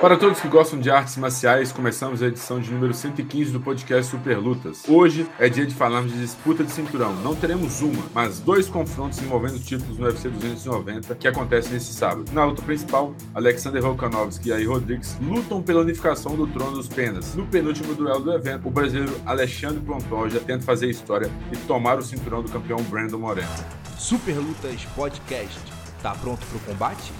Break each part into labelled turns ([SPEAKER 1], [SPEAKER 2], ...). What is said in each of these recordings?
[SPEAKER 1] Para todos que gostam de artes marciais, começamos a edição de número 115 do podcast Super Lutas. Hoje é dia de falarmos de disputa de cinturão. Não teremos uma, mas dois confrontos envolvendo títulos no UFC 290 que acontecem nesse sábado. Na luta principal, Alexander Volkanovski e Aí Rodrigues lutam pela unificação do trono dos penas. No penúltimo duelo do evento, o brasileiro Alexandre Pantoja tenta fazer história e tomar o cinturão do campeão Brandon Moreno.
[SPEAKER 2] Super Lutas Podcast. Tá pronto pro combate?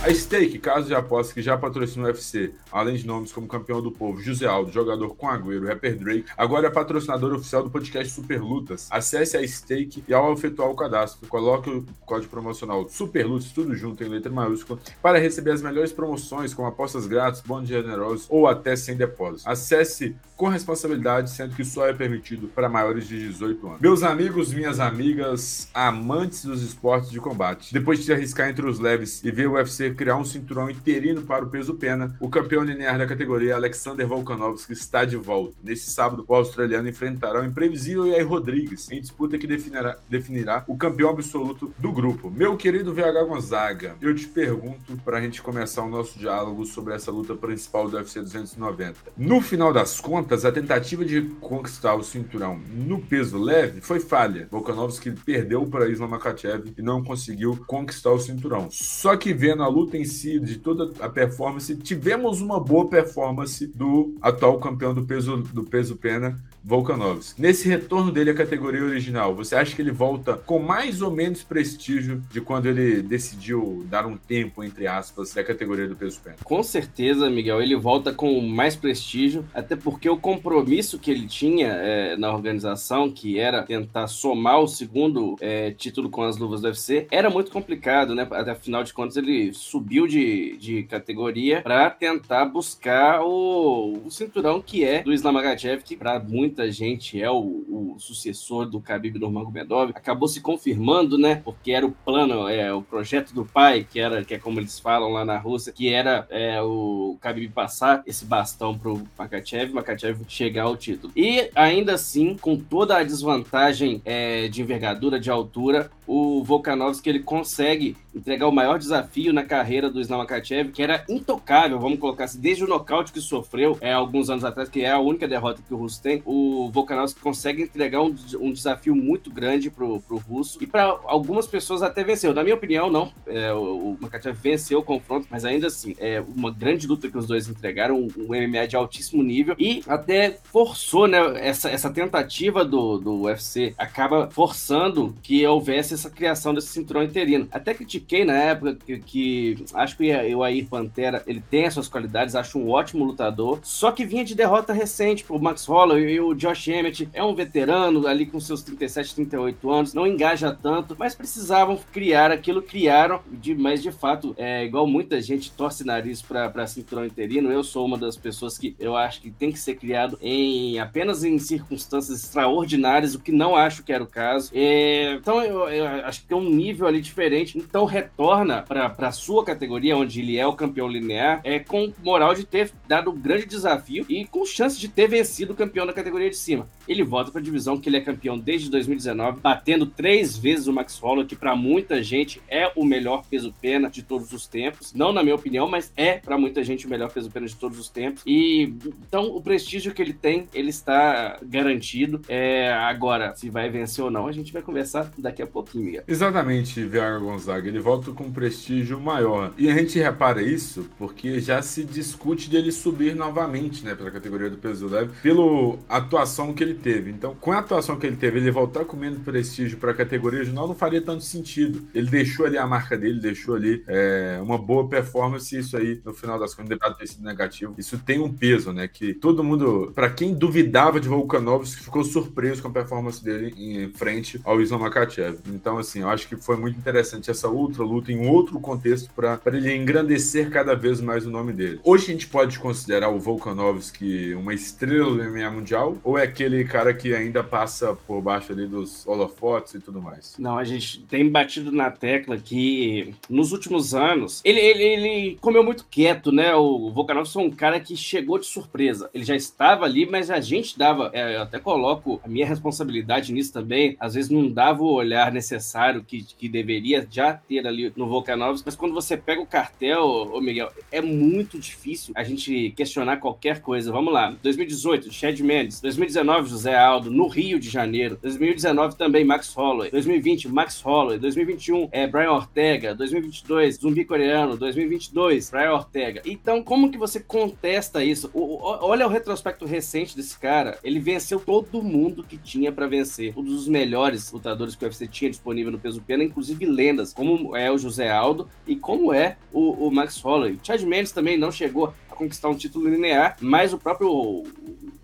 [SPEAKER 1] A Stake, caso de aposta que já patrocina o UFC, além de nomes como campeão do povo, José Aldo, jogador com Agüero, rapper Drake, agora é patrocinador oficial do podcast Super Lutas. Acesse a Stake e ao efetuar o cadastro, coloque o código promocional Super Lutas, tudo junto em letra maiúscula, para receber as melhores promoções, como apostas grátis, bônus generosos ou até sem depósito. Acesse com responsabilidade, sendo que só é permitido para maiores de 18 anos. Meus amigos, minhas amigas, amantes dos esportes de combate, depois de se arriscar entre os leves e ver o UFC criar um cinturão interino para o peso pena, o campeão linear da categoria, Alexander Volkanovski, está de volta. Nesse sábado, o australiano enfrentará o imprevisível Yair Rodrigues, em disputa que definirá, definirá o campeão absoluto do grupo. Meu querido VH Gonzaga, eu te pergunto para a gente começar o nosso diálogo sobre essa luta principal do UFC 290. No final das contas, a tentativa de conquistar o cinturão no peso leve foi falha. Volkanovski perdeu para Islam Makhachev e não conseguiu conquistar o cinturão. Só que vendo a luta em si, de toda a performance, tivemos uma boa performance do atual campeão do peso, do peso pena, Volkanovski. Nesse retorno dele à categoria original, você acha que ele volta com mais ou menos prestígio de quando ele decidiu dar um tempo, entre aspas, da categoria do peso pena?
[SPEAKER 3] Com certeza, Miguel, ele volta com mais prestígio, até porque o compromisso que ele tinha é, na organização, que era tentar somar o segundo é, título com as luvas do UFC, era muito complicado, né? Até afinal de contas, ele subiu de, de categoria para tentar buscar o, o, cinturão que é do Islam Makhachev, que para muita gente é o, o, sucessor do Khabib Nurmagomedov. Acabou se confirmando, né? Porque era o plano, é o projeto do pai, que era que é como eles falam lá na Rússia, que era é, o Khabib passar esse bastão pro Makhachev, Makhachev chegar ao título. E ainda assim, com toda a desvantagem é, de envergadura, de altura, o Volkanovski ele consegue entregar o maior desafio na carreira do Islam Makhachev, que era intocável, vamos colocar assim, desde o nocaute que sofreu é, alguns anos atrás, que é a única derrota que o Russo tem, o Volkanovski consegue entregar um, um desafio muito grande pro, pro Russo, e para algumas pessoas até venceu. Na minha opinião, não. É, o, Makhachev venceu o confronto, mas ainda assim, é uma grande luta que os dois entregaram, um, um MMA de altíssimo nível, e até forçou, né, essa, essa tentativa do, do UFC, acaba forçando que houvesse essa criação desse cinturão interino. Até critiquei na época que, que acho que o Air Pantera ele tem as suas qualidades, acho um ótimo lutador, só que vinha de derrota recente pro Max Holloway e o Josh Emmett. É um veterano ali com seus 37, 38 anos, não engaja tanto, mas precisavam criar aquilo, criaram, de, mas de fato, é igual muita gente torce nariz para cinturão interino, eu sou uma das pessoas que eu acho que tem que ser criado em apenas em circunstâncias extraordinárias, o que não acho que era o caso. É, então eu, eu acho que tem um nível ali diferente, então retorna para sua categoria, onde ele é o campeão linear, é com moral de ter dado um grande desafio e com chance de ter vencido o campeão da categoria de cima. Ele volta para a divisão que ele é campeão desde 2019, batendo três vezes o Max Holloway, que para muita gente é o melhor peso-pena de todos os tempos. Não na minha opinião, mas é para muita gente o melhor peso-pena de todos os tempos. E então o prestígio que ele tem, ele está garantido. É, agora, se vai vencer ou não, a gente vai conversar daqui a pouquinho.
[SPEAKER 1] Exatamente, Viagra Gonzaga. Ele volta com um prestígio maior. E a gente repara isso porque já se discute dele subir novamente, né, para a categoria do peso leve, pela atuação que ele teve. Então, com a atuação que ele teve, ele voltar com menos prestígio para a categoria regional não faria tanto sentido. Ele deixou ali a marca dele, deixou ali é, uma boa performance e isso aí, no final das contas, deve ter sido negativo. Isso tem um peso, né, que todo mundo, para quem duvidava de Volkanovski, ficou surpreso com a performance dele em frente ao Islam Makachev. Então, assim, eu acho que foi muito interessante essa outra luta em outro contexto para ele engrandecer cada vez mais o nome dele. Hoje a gente pode considerar o Volkanovski uma estrela do MMA mundial ou é aquele cara que ainda passa por baixo ali dos holofotes e tudo mais?
[SPEAKER 3] Não, a gente tem batido na tecla que nos últimos anos ele, ele, ele comeu muito quieto, né? O Volkanovski é um cara que chegou de surpresa. Ele já estava ali, mas a gente dava, é, eu até coloco a minha responsabilidade nisso também, às vezes não dava o olhar necessário que, que deveria já ter carreira ali no Volkanovski, mas quando você pega o cartel, ô Miguel, é muito difícil a gente questionar qualquer coisa. Vamos lá. 2018, Chad Mendes. 2019, José Aldo, no Rio de Janeiro. 2019 também, Max Holloway. 2020, Max Holloway. 2021, é, Brian Ortega. 2022, Zumbi Coreano. 2022, Brian Ortega. Então, como que você contesta isso? O, o, olha o retrospecto recente desse cara. Ele venceu todo mundo que tinha para vencer. Um dos melhores lutadores que o UFC tinha disponível no peso pena, inclusive lendas, como é o José Aldo e como é o, o Max Holloway. Chad Mendes também não chegou conquistar um título linear, mas o próprio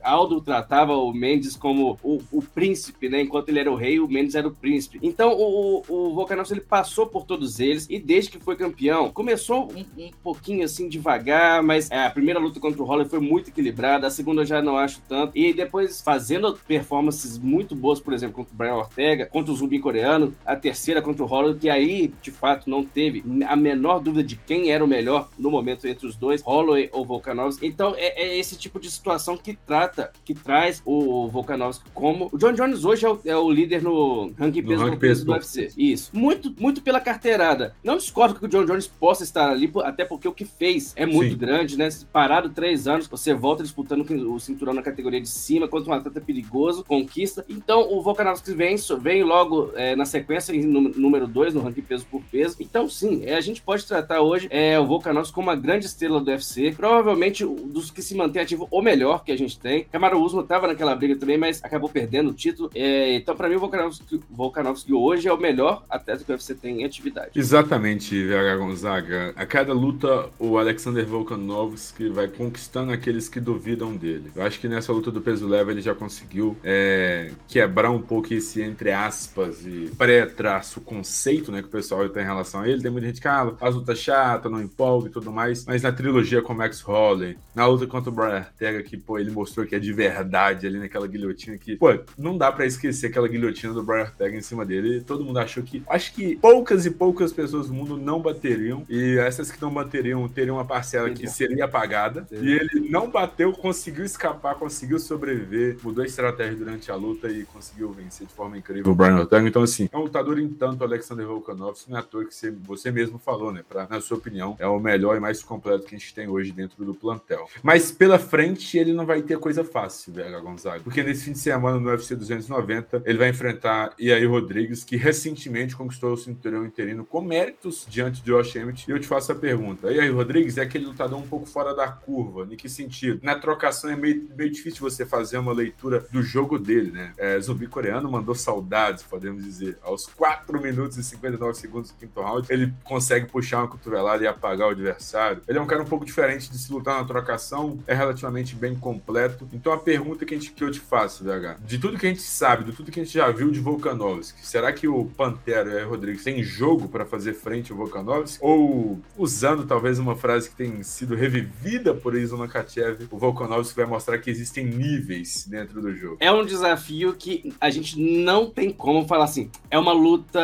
[SPEAKER 3] Aldo tratava o Mendes como o, o, príncipe, né? Enquanto ele era o rei, o Mendes era o príncipe. Então o, o, ele passou por todos eles e desde que foi campeão, começou um, um pouquinho assim devagar, mas é, a primeira luta contra o Holler foi muito equilibrada, a segunda eu já não acho tanto. E depois fazendo performances muito boas, por exemplo, contra o Brian Ortega, contra o zumbi coreano, a terceira contra o Holler, que aí de fato não teve a menor dúvida de quem era o melhor no momento entre os dois, Holloway ou Volkanovski. Então é, é esse tipo de situação que trata que traz o Volkanovski como. O John Jones hoje é o, é o líder no ranking peso, ranking peso do UFC. Isso. Muito, muito pela carteirada. Não discordo que o John Jones possa estar ali, até porque o que fez é muito Sim. grande, né? Parado três anos, você volta disputando o cinturão na categoria de cima contra um atleta perigoso, conquista. Então o Volkanovski vem, vem logo é, na sequência em número dois no ranking peso por peso. Então, sim, é, a gente pode tratar hoje é, o Volkanovski como uma grande estrela do UFC. Provavelmente dos que se mantém ativo, o melhor que a gente tem. Camaro Usman estava naquela briga também, mas acabou perdendo o título. É, então, para mim, o Volkanovski, Volkanovski hoje é o melhor atleta que o UFC tem em atividade.
[SPEAKER 1] Exatamente, VH Gonzaga. A cada luta, o Alexander Volkanovski vai conquistando aqueles que duvidam dele. Eu acho que nessa luta do peso leve ele já conseguiu é, quebrar um pouco esse, entre aspas, e pré-traço conceito né, que o pessoal tem em relação a ele. Tem muita gente que ah, as lutas chatas, não empolga e tudo mais. Mas na trilogia com o Max Holloway, na luta contra o Brian Ortega, que pô, ele mostrou que é de verdade ali naquela guilhotina que, pô, não dá para esquecer aquela guilhotina do Brian Ortega em cima dele. Todo mundo achou que. Acho que poucas e poucas pessoas do mundo não bateriam. E essas que não bateriam teriam uma parcela que seria apagada. E ele não bateu, conseguiu escapar, conseguiu sobreviver, mudou a estratégia durante a luta e conseguiu vencer de forma incrível o Brian Ortega. Então, assim, é um lutador em tanto, Alexander Volkanovski, é ator que você, você mesmo falou, né? Pra, na sua opinião, é o melhor e mais completo que a gente tem hoje dentro do plantel. Mas pela frente, ele não vai ter coisa fácil, VH Gonzaga. Porque nesse fim de semana no UFC 290, ele vai enfrentar Iair Rodrigues, que recentemente conquistou o cinturão interino com méritos diante de Josh Emmett. E eu te faço a pergunta: Iair Rodrigues é aquele lutador um pouco fora da curva. Em que sentido? Na trocação é meio, meio difícil você fazer uma leitura do jogo dele, né? É, zumbi coreano mandou saudades, podemos dizer. Aos 4 minutos e 59 segundos do quinto round, ele consegue puxar uma cotovelada e apagar o adversário. Ele é um cara um pouco diferente de se lutar na trocação, é relativamente bem completo. Então a pergunta que, a gente, que eu te faço, VH, de tudo que a gente sabe, de tudo que a gente já viu de Volkanovski, será que o Pantera e o Rodrigues têm jogo para fazer frente ao Volkanovski? Ou, usando talvez uma frase que tem sido revivida por Isla Makachev, o Volkanovski vai mostrar que existem níveis dentro do jogo?
[SPEAKER 3] É um desafio que a gente não tem como falar assim. É uma luta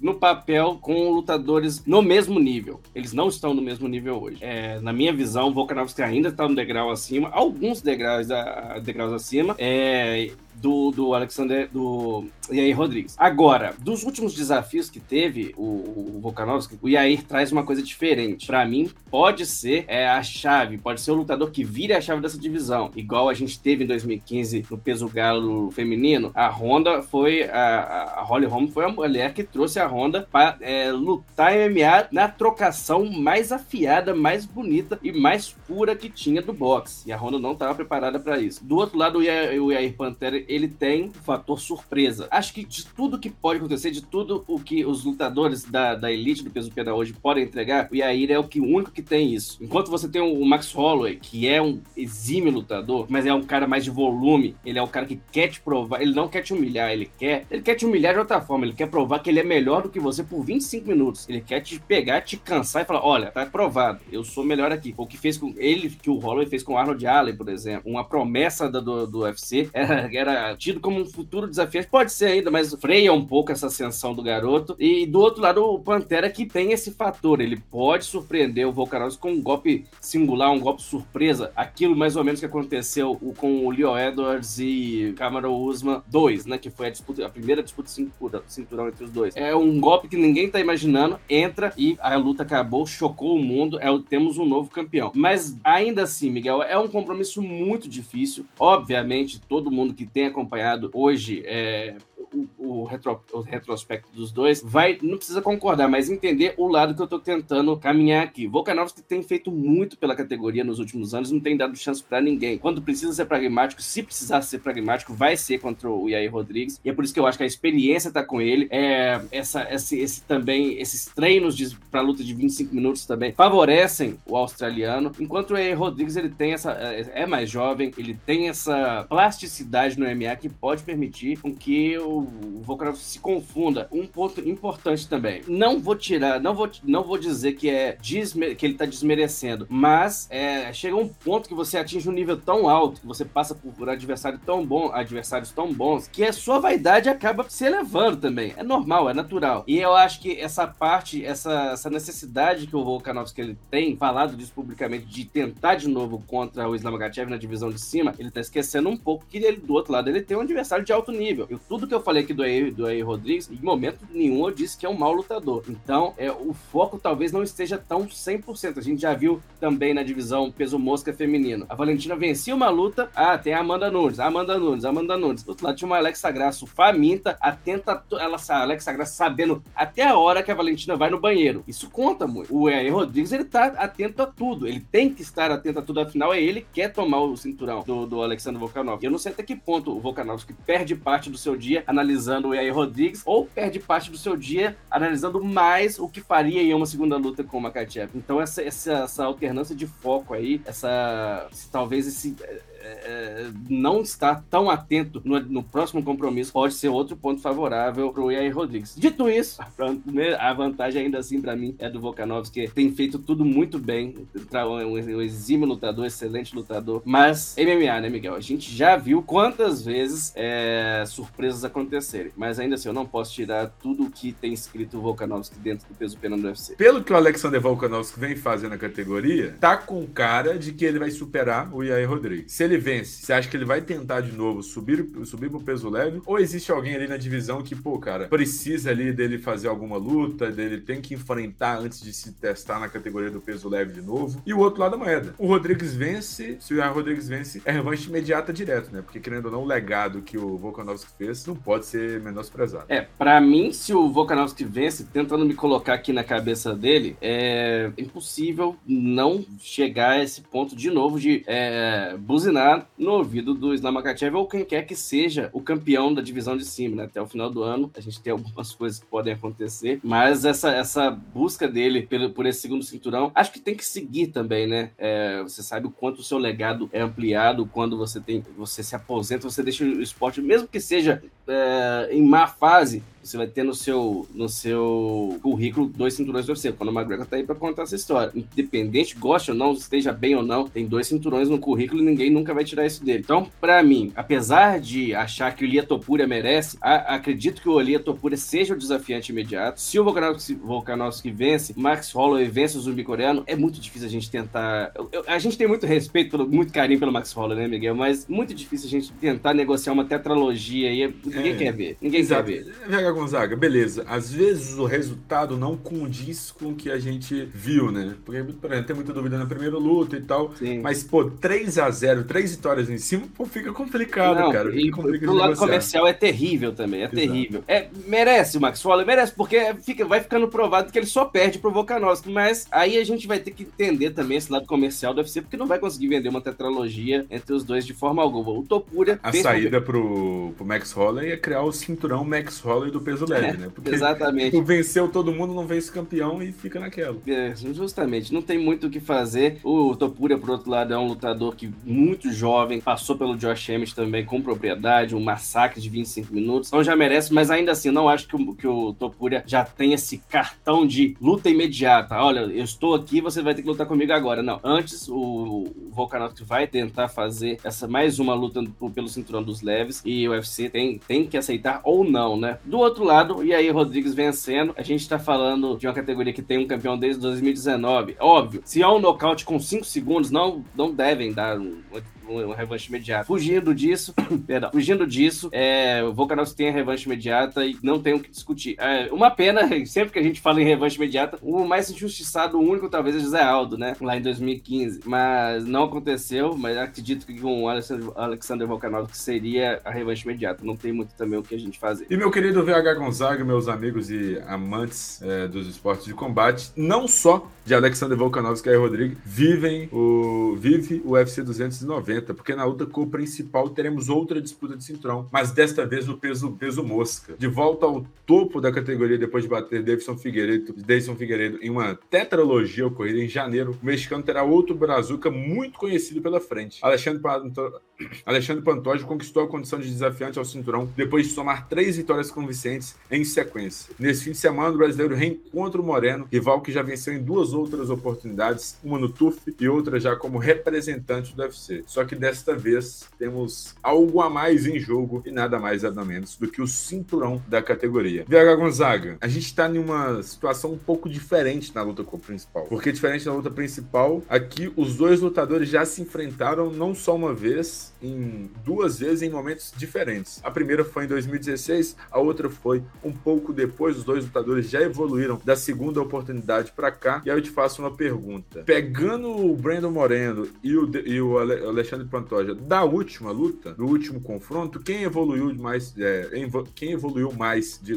[SPEAKER 3] no papel com lutadores no mesmo nível. Eles não estão no mesmo nível hoje. É, na minha visão, Volkanovski ainda está um degrau acima, alguns degraus, degraus acima. É, do, do Alexander, do Yair Rodrigues. Agora, dos últimos desafios que teve o, o Volkanovski, o Yair traz uma coisa diferente. Para mim, pode ser é, a chave, pode ser o lutador que vire a chave dessa divisão. Igual a gente teve em 2015 no peso galo feminino, a Honda foi, a, a Holly Holm foi a mulher que trouxe a Honda para é, lutar MMA na trocação mais afiada, mais bonita e mais pura que tinha do boxe. E a Honda não estava preparada para isso. Do outro lado, o Yair, o Yair Pantera ele tem o fator surpresa. Acho que de tudo que pode acontecer, de tudo o que os lutadores da, da elite do peso pena hoje podem entregar, o Yair é o que, único que tem isso. Enquanto você tem o Max Holloway, que é um exímio lutador, mas é um cara mais de volume, ele é o cara que quer te provar, ele não quer te humilhar, ele quer, ele quer te humilhar de outra forma, ele quer provar que ele é melhor do que você por 25 minutos. Ele quer te pegar, te cansar e falar: olha, tá provado, eu sou melhor aqui. O que fez com ele, que o Holloway fez com o Arnold Allen, por exemplo, uma promessa do, do UFC era, era tido como um futuro desafiante, pode ser ainda, mas freia um pouco essa ascensão do garoto. E do outro lado, o Pantera que tem esse fator, ele pode surpreender o Volkanovski com um golpe singular, um golpe surpresa, aquilo mais ou menos que aconteceu com o Leo Edwards e Cameron Usman 2, né, que foi a, disputa, a primeira disputa de cinturão entre os dois. É um golpe que ninguém tá imaginando, entra e a luta acabou, chocou o mundo, é, temos um novo campeão. Mas ainda assim, Miguel, é um compromisso muito difícil. Obviamente, todo mundo que tem acompanhado hoje é, o, retro, o retrospecto dos dois, vai, não precisa concordar, mas entender o lado que eu tô tentando caminhar aqui. Volkanovski tem feito muito pela categoria nos últimos anos, não tem dado chance para ninguém. Quando precisa ser pragmático, se precisar ser pragmático, vai ser contra o Yair Rodrigues. E é por isso que eu acho que a experiência tá com ele. É, essa, esse, esse também, esses treinos para luta de 25 minutos também favorecem o australiano. Enquanto o Yair Rodrigues ele tem essa é, é mais jovem, ele tem essa plasticidade no MMA que pode permitir com que o o Volkanovski se confunda. Um ponto importante também. Não vou tirar, não vou, não vou dizer que é que ele tá desmerecendo, mas é, chega um ponto que você atinge um nível tão alto, que você passa por, adversário tão bom, adversários tão bons, que a sua vaidade acaba se elevando também. É normal, é natural. E eu acho que essa parte, essa, essa necessidade que o Volkanovski ele tem, falado disso publicamente, de tentar de novo contra o Islam Makhachev na divisão de cima, ele tá esquecendo um pouco que ele, do outro lado ele tem um adversário de alto nível. E tudo que eu falei falei aqui do Air, do Air Rodrigues, em momento nenhum eu disse que é um mau lutador. Então, é, o foco talvez não esteja tão 100%. A gente já viu também na divisão peso mosca feminino. A Valentina vencia uma luta, ah, tem a Amanda Nunes, a Amanda Nunes, a Amanda Nunes. Do outro lado tinha uma Alexa Grasso faminta, atenta, ela, a Alexa Grasso sabendo até a hora que a Valentina vai no banheiro. Isso conta muito. O Air Rodrigues, ele tá atento a tudo. Ele tem que estar atento a tudo, afinal é ele que quer tomar o cinturão do, do Alexandre Volkanovski. Eu não sei até que ponto o Volkanovski perde parte do seu dia analisando analisando o Yair Rodrigues, ou perde parte do seu dia analisando mais o que faria em uma segunda luta com o Makachev. Então essa, essa, essa alternância de foco aí, essa talvez esse é, não estar tão atento no, no, próximo compromisso pode ser outro ponto favorável para o Yair Rodrigues. Dito isso, a vantagem ainda assim para mim é do Volkanovski, que tem feito tudo muito bem, um exímio lutador, excelente lutador, mas MMA, né, Miguel? A gente já viu quantas vezes é, surpresas acontecerem, mas ainda assim eu não posso tirar tudo o que tem escrito o Volkanovski dentro do peso pena do UFC.
[SPEAKER 1] Pelo que o Alexander Volkanovski vem fazendo na categoria, tá com cara de que ele vai superar o Yair Rodrigues. Se ele ele vence, você acha que ele vai tentar de novo subir, subir pro peso leve? Ou existe alguém ali na divisão que, pô, cara, precisa ali dele fazer alguma luta, dele tem que enfrentar antes de se testar na categoria do peso leve de novo? E o outro lado da moeda. O Rodrigues vence, se o Rodrigues vence, é revanche imediata direto, né? Porque querendo ou não, o legado que o Volkanovski fez não pode ser menosprezado.
[SPEAKER 3] É, para mim, se o Volkanovski vence, tentando me colocar aqui na cabeça dele, é impossível não chegar a esse ponto de novo de é, buzinar no ouvido do Islam Makachev ou quem quer que seja o campeão da divisão de cima, né? Até o final do ano, a gente tem algumas coisas que podem acontecer, mas essa, essa busca dele pelo, por esse segundo cinturão, acho que tem que seguir também, né? É, você sabe o quanto o seu legado é ampliado quando você tem, você se aposenta, você deixa o esporte, mesmo que seja é, em má fase, você vai ter no seu, no seu currículo dois cinturões do UFC. Quando o McGregor tá aí pra contar essa história. Independente, goste ou não, esteja bem ou não, tem dois cinturões no currículo e ninguém nunca vai tirar isso dele. Então, para mim, apesar de achar que o Lia Topuria merece, a, acredito que o Lia Topuria seja o desafiante imediato. Se o Volkanovski, Volkanovski vence, Max Holloway vence o zumbi coreano, é muito difícil a gente tentar... Eu, eu, a gente tem muito respeito, pelo, muito carinho pelo Max Holloway, né, Miguel? Mas muito difícil a gente tentar negociar uma tetralogia aí. Ninguém é, quer ver. Ninguém exato. quer ver.
[SPEAKER 1] Gonzaga, beleza. Às vezes o resultado não condiz com o que a gente viu, né? Porque, por exemplo, tem muita dúvida na primeira luta e tal. Sim. Mas, pô, 3 a 0 três vitórias em cima, pô, fica complicado, não, cara. Fica
[SPEAKER 3] e
[SPEAKER 1] complicado
[SPEAKER 3] lado comercial é terrível também, é Exato. terrível. É, merece o Max Waller, merece, porque fica, vai ficando provado que ele só perde pro Volkanovski, mas aí a gente vai ter que entender também esse lado comercial do UFC, porque não vai conseguir vender uma tetralogia entre os dois de forma alguma. O Topuria...
[SPEAKER 1] A saída pro, pro Max Holloway é criar o cinturão Max Holloway do peso leve, né?
[SPEAKER 3] Porque Exatamente. Tipo,
[SPEAKER 1] venceu todo mundo, não vence campeão e fica naquela.
[SPEAKER 3] É, justamente, não tem muito o que fazer. O Topuria, por outro lado, é um lutador que muito jovem, passou pelo Josh Emmett também com propriedade, um massacre de 25 minutos, então já merece, mas ainda assim, não acho que o, que o Topuria já tem esse cartão de luta imediata. Olha, eu estou aqui, você vai ter que lutar comigo agora. Não, antes o Volkanovski vai tentar fazer essa mais uma luta pelo cinturão dos leves e o UFC tem, tem que aceitar ou não, né? Do outro lado, e aí Rodrigues vencendo, a gente tá falando de uma categoria que tem um campeão desde 2019. Óbvio, se há um nocaute com 5 segundos, não, não devem dar um, uma revanche imediata. Fugindo disso, perdão, fugindo disso, é, o Volkanovski tem a revanche imediata e não tem o que discutir. É, uma pena, sempre que a gente fala em revanche imediata, o mais injustiçado, o único talvez é José Aldo, né? Lá em 2015. Mas não aconteceu, mas acredito que com o Alexander, Alexander Volkanovski seria a revanche imediata. Não tem muito também o que a gente fazer.
[SPEAKER 1] E meu querido VH Gonzaga, meus amigos e amantes é, dos esportes de combate, não só de Alexander Volkanovski e Rodrigues, vivem o, vive o UFC 290 porque na luta co-principal teremos outra disputa de cinturão, mas desta vez no peso, peso mosca. De volta ao topo da categoria depois de bater Davidson Figueiredo, Davidson Figueiredo em uma tetralogia ocorrida em janeiro, o mexicano terá outro brazuca muito conhecido pela frente. Alexandre. Alexandre Pantoja conquistou a condição de desafiante ao cinturão depois de somar três vitórias convincentes em sequência. Nesse fim de semana, o brasileiro reencontra o Moreno, rival que já venceu em duas outras oportunidades, uma no TUF e outra já como representante do UFC. Só que desta vez temos algo a mais em jogo e nada mais nada menos do que o cinturão da categoria. VH Gonzaga, a gente está em uma situação um pouco diferente na luta com o principal. Porque diferente da luta principal, aqui os dois lutadores já se enfrentaram não só uma vez, em duas vezes em momentos diferentes. A primeira foi em 2016, a outra foi um pouco depois. Os dois lutadores já evoluíram da segunda oportunidade para cá. E eu te faço uma pergunta: pegando o Brandon Moreno e o, e o Alexandre Pantoja da última luta, do último confronto, quem evoluiu mais, é, quem evoluiu mais de,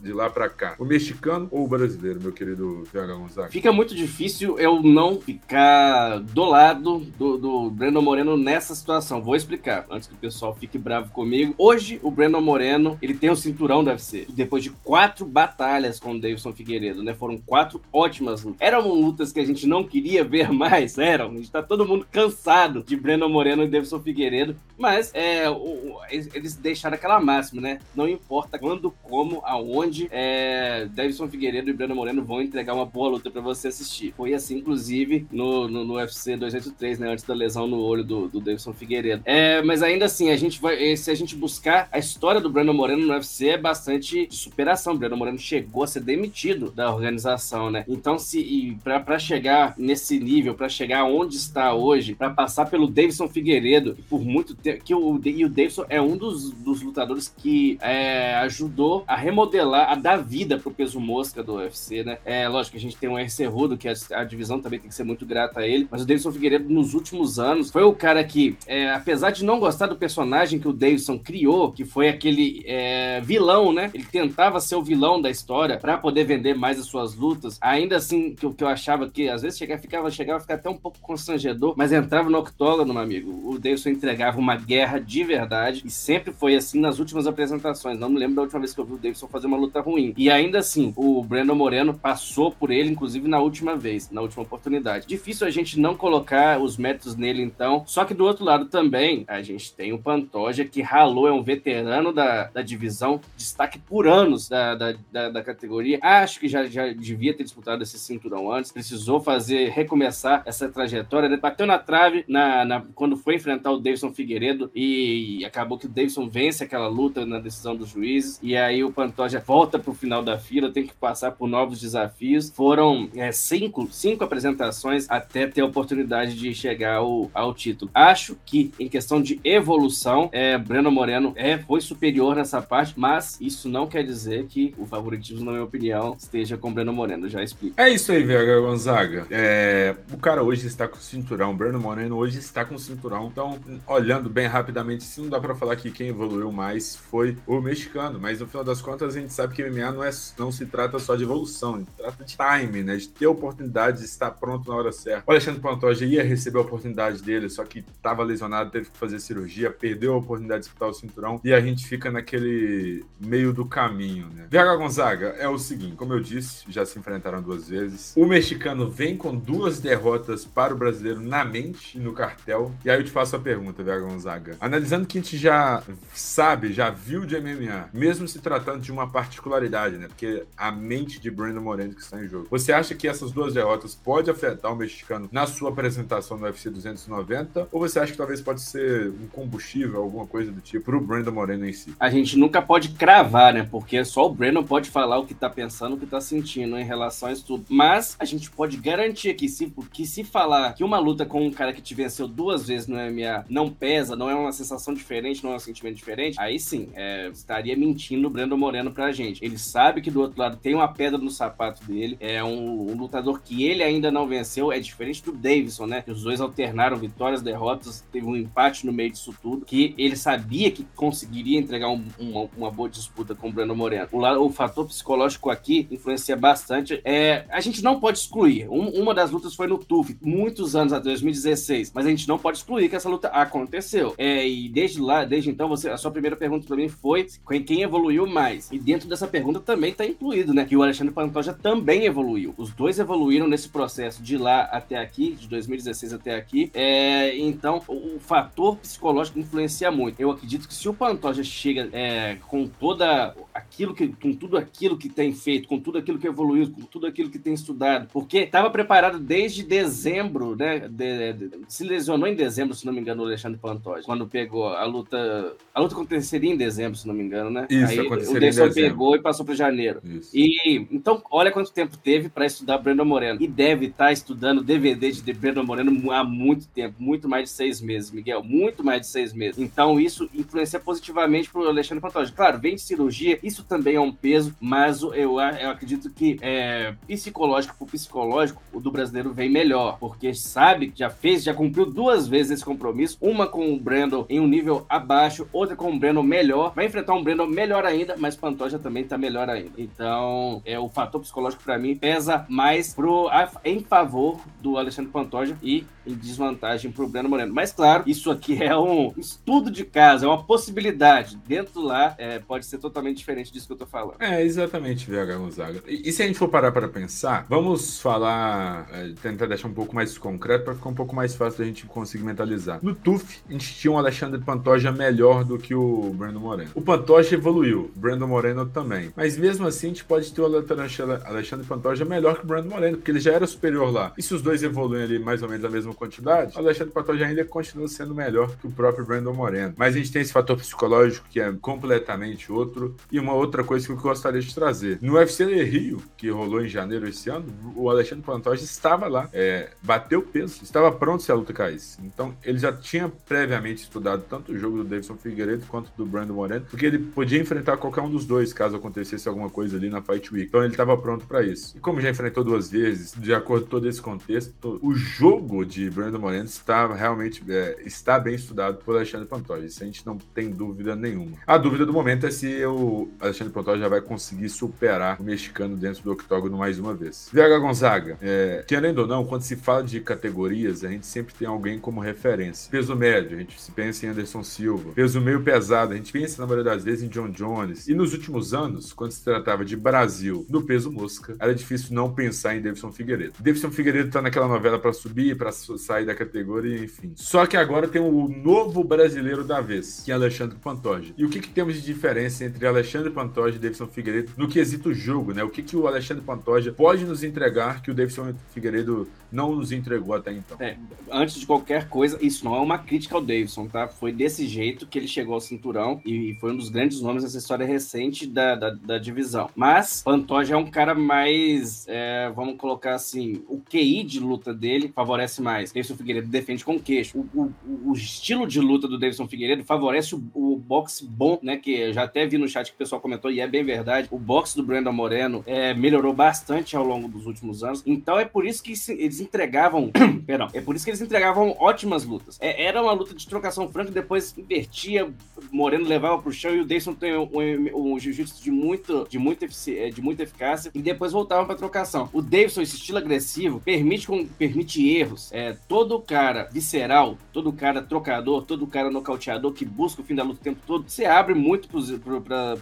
[SPEAKER 1] de lá para cá? O mexicano ou o brasileiro, meu querido PH Gonzaga?
[SPEAKER 3] Fica muito difícil eu não ficar do lado do, do Brandon Moreno nessa situação. Vou explicar, antes que o pessoal fique bravo comigo. Hoje, o Brandon Moreno, ele tem o cinturão da UFC. Depois de quatro batalhas com o Davidson Figueiredo, né? Foram quatro ótimas lutas. Eram lutas que a gente não queria ver mais, eram. A gente tá todo mundo cansado de Brandon Moreno e Davidson Figueiredo, mas é, o, eles deixaram aquela máxima, né? Não importa quando, como, aonde, é, Davidson Figueiredo e Breno Moreno vão entregar uma boa luta para você assistir. Foi assim, inclusive, no, no, no, UFC 283, né? Antes da lesão no olho do, do Davidson Figueiredo. É, mas ainda assim, a gente vai, se a gente buscar a história do Breno Moreno no UFC é bastante de superação. Breno Moreno chegou a ser demitido da organização, né? Então, se para chegar nesse nível, para chegar onde está hoje, para passar pelo Davidson Figueiredo, por muito tempo, que o, e o Davidson é um dos, dos lutadores que é, ajudou a remodelar, a dar vida pro peso mosca do UFC, né? É lógico que a gente tem o R. Rudo, que a, a, divisão também tem que ser muito grata a ele, mas o Davidson Figueiredo, nos últimos anos, foi o cara que, é, apesar de não gostar do personagem que o Davidson criou, que foi aquele é, vilão, né? Ele tentava ser o vilão da história para poder vender mais as suas lutas, ainda assim, que, que eu achava que às vezes chegava, ficava, chegava a ficar até um pouco constrangedor, mas entrava no octógono, meu amigo. O Davidson entregava uma guerra de verdade e sempre foi assim nas últimas apresentações. Não me lembro da última vez que eu vi o Davidson fazer uma luta ruim. E ainda assim, o Brandon Moreno passou por ele, inclusive na última vez, na última oportunidade. Difícil a gente não colocar os métodos nele, então. Só que do outro lado também, a gente tem o Pantoja, que ralou, é um veterano da, da divisão, destaque por anos da, da, da, da categoria. Acho que já, já devia ter disputado esse cinturão antes, precisou fazer, recomeçar essa trajetória. Né? Bateu na trave na, na, quando foi enfrentar o Davidson Figueiredo e acabou que o Davidson vence aquela luta na decisão dos juízes e aí o Pantoja volta para o final da fila, tem que passar por novos desafios. Foram é, cinco, cinco apresentações até ter a oportunidade de chegar ao, ao título. Acho que em questão de evolução, é, Breno Moreno é, foi superior nessa parte, mas isso não quer dizer que o favoritismo, na minha opinião, esteja com o Breno Moreno. Já explico.
[SPEAKER 1] É isso aí, Vega Gonzaga. É, o cara hoje está com o cinturão, o Breno Moreno hoje está com o cinturão cinturão. Então, olhando bem rapidamente, se não dá para falar que quem evoluiu mais foi o mexicano, mas no final das contas a gente sabe que MMA não, é, não se trata só de evolução, trata de time, né? De ter oportunidade de estar pronto na hora certa. O Alexandre Pantoja ia receber a oportunidade dele, só que estava lesionado, teve que fazer cirurgia, perdeu a oportunidade de disputar o cinturão e a gente fica naquele meio do caminho, né? VH Gonzaga é o seguinte, como eu disse, já se enfrentaram duas vezes. O mexicano vem com duas derrotas para o brasileiro na mente e no cartel. E aí eu te faço a pergunta, VH Gonzaga. Analisando que a gente já sabe, já viu de MMA, mesmo se tratando de uma particularidade, né? Porque a mente de Brandon Moreno que está em jogo. Você acha que essas duas derrotas pode afetar o mexicano na sua apresentação no UFC 290? Ou você acha que talvez pode ser um combustível, alguma coisa do tipo, para o Brandon Moreno em si?
[SPEAKER 3] A gente nunca pode cravar, né? Porque só o Brandon pode falar o que tá pensando, o que tá sentindo em relação a isso tudo. Mas a gente pode garantir que se, que se falar que uma luta com um cara que te venceu duas vezes no MMA não pesa, não é uma sensação diferente, não é um sentimento diferente, aí sim, é, estaria mentindo o Brandon Moreno pra gente. Ele sabe que do outro lado tem uma pedra no sapato dele, é um, um lutador que ele ainda não venceu, é diferente do Davidson, né? Os dois alternaram vitórias, derrotas, teve um empate no meio disso tudo, que ele sabia que conseguiria entregar um, uma, uma, boa disputa com o Brandon Moreno. O, o fator psicológico aqui influencia bastante. É, a gente não pode excluir. Um, uma das lutas foi no TUF, muitos anos atrás, 2016, mas a gente não pode excluir que essa luta aconteceu. É, e desde lá, desde então, você, a sua primeira pergunta para mim foi quem evoluiu mais. E dentro dessa pergunta também está incluído, né? Que o Alexandre Pantoja também evoluiu. Os dois evoluíram nesse processo de lá até aqui, de 2016 até aqui. É, então, o, o, fator psicológico influencia muito. Eu acredito que se o Pantoja chega é, com toda aquilo que, com tudo aquilo que tem feito, com tudo aquilo que evoluiu, com tudo aquilo que tem estudado, porque estava preparado desde dezembro, né? De, de, se lesionou em dezembro, se não me engano, o Alexandre Pantoja, quando pegou a luta. A luta aconteceria em dezembro, se não me engano, né?
[SPEAKER 1] Isso,
[SPEAKER 3] Aí
[SPEAKER 1] aconteceria
[SPEAKER 3] o Deison
[SPEAKER 1] em dezembro.
[SPEAKER 3] pegou e passou para janeiro.
[SPEAKER 1] Isso.
[SPEAKER 3] E então, olha quanto tempo teve para estudar Brandon Moreno. E deve estar tá estudando DVD de Brandon Moreno há muito tempo, muito mais de seis meses, Miguel, muito mais de seis meses. Então, isso influencia positivamente para o Alexandre Pantoja. Claro, vem de cirurgia, isso também é um peso, mas eu, eu acredito que é, psicológico por psicológico, o do brasileiro vem melhor, porque sabe que já fez, já cumpriu duas vezes esse compromisso, uma com o Brandon em um nível abaixo, outra com o Brandon melhor, vai enfrentar um Brandon melhor ainda, mas Pantoja também tá melhor ainda. Então, é o fator psicológico para mim pesa mais pro, a, em favor do Alexandre Pantoja e em desvantagem pro Brandon Moreno. Mas claro, isso aqui é um estudo de caso, é uma possibilidade. Dentro lá é, pode ser totalmente diferente disso que eu tô falando.
[SPEAKER 1] É, exatamente, VH Gonzaga. E, e se a gente for parar para pensar, vamos falar, é, tentar deixar um pouco mais concreto para ficar um pouco mais fácil da gente conseguir mentalizar. No TUF, a gente tinha um Alexandre Pantoja melhor do que o Brandon Moreno. O Pantoja evoluiu, o Brandon Moreno também. Mas mesmo assim, a gente pode ter o Alexandre Pantoja melhor que o Brandon Moreno, porque ele já era superior lá. E se os dois evoluem ali mais ou menos a mesma quantidade, o Alexandre Pantoja ainda continua sendo melhor que o próprio Brandon Moreno. Mas a gente tem esse fator psicológico que é completamente outro. E uma outra coisa que eu gostaria de trazer. No UFC Rio, que rolou em janeiro esse ano, o Alexandre Pantoja estava lá, é, bateu peso, estava pronto se a luta caísse. Então, ele já tinha previamente estudado tanto o jogo do Davidson Figueiredo quanto do Brandon Moreno, porque ele podia enfrentar qualquer um dos dois caso acontecesse alguma coisa ali na Fight Week. Então, ele estava pronto para isso. E como já enfrentou duas vezes, de acordo com todo esse contexto, o jogo de Brandon Moreno está realmente é, está bem estudado por Alexandre Pantoja. Isso a gente não tem dúvida nenhuma. A dúvida do momento é se o Alexandre Pantoja já vai conseguir superar o mexicano dentro do octógono mais uma vez. VH Gonzaga, é, querendo ou não, quando se fala de categorias, a gente sempre tem alguém como referência. Peso médio, a gente pensa em Anderson Silva. Peso meio pesado, a gente pensa na maioria das vezes em John Jones. E nos últimos anos, quando se tratava de Brasil no peso mosca, era difícil não pensar em Davidson Figueiredo. Davidson Figueiredo tá naquela novela para subir, para sair da categoria, enfim. Só que agora tem o novo brasileiro da vez, que é Alexandre Pantoja. E o que, que temos de diferença entre Alexandre Pantoja e Davidson Figueiredo no quesito jogo, né? O que, que o Alexandre Pantoja pode nos entregar que o Davidson Figueiredo não nos entregou até então?
[SPEAKER 3] É, antes de qualquer coisa, isso não é uma crítica ao Davidson, tá? Foi desse jeito que ele chegou ao cinturão e foi um dos grandes nomes dessa história recente da, da, da divisão. Mas Pantoja é um cara mais, é, vamos colocar assim, o QI de luta dele favorece mais mais. Davidson Figueiredo defende com queixo. O, o, o estilo de luta do Davidson Figueiredo favorece o, o, boxe bom, né? Que já até vi no chat que o pessoal comentou, e é bem verdade. O boxe do Brandon Moreno é, melhorou bastante ao longo dos últimos anos. Então é por isso que eles entregavam. perdão, é por isso que eles entregavam ótimas lutas. É, era uma luta de trocação franca, depois invertia, Moreno levava pro chão e o Davidson tem um, um, um jiu-jitsu de, muito, de, muito é, de muita eficácia e depois voltava pra trocação. O Davidson, esse estilo agressivo, permite, com, permite erros. É, todo cara visceral, todo cara trocador, todo cara nocauteador que busca o fim da luta o tempo todo, você abre muito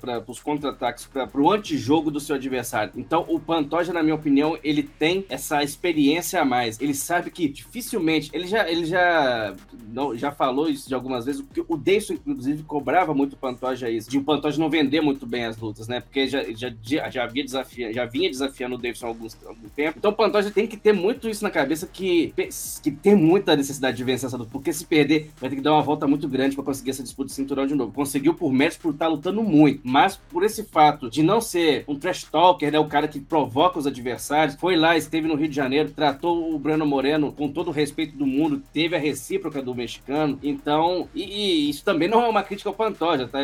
[SPEAKER 3] pra, pros contra-ataques, pro antijogo do seu adversário. Então, o Pantoja, na minha opinião, ele tem essa experiência a mais. Ele sabe que dificilmente, ele já, ele já, não, já falou isso de algumas vezes, porque o Davidson, inclusive, cobrava muito o Pantoja isso, de o Pantoja não vender muito bem as lutas, né? Porque já, já, já, havia desafia, já vinha desafiando o Davidson há algum tempo. Então o Pantoja tem que ter muito isso na cabeça que, que tem muita necessidade de vencer essa luta, porque se perder, vai ter que dar uma volta muito grande para conseguir essa disputa de cinturão de novo. Conseguiu por méritos por estar tá lutando muito, mas por esse fato de não ser um trash talker, né? O cara que provoca os adversários, foi lá, esteve no Rio de Janeiro, tratou o Breno Moreno com todo o respeito do mundo, teve a recíproca do mexicano. Então, e, e isso também não é uma crítica ao Pantoja, tá?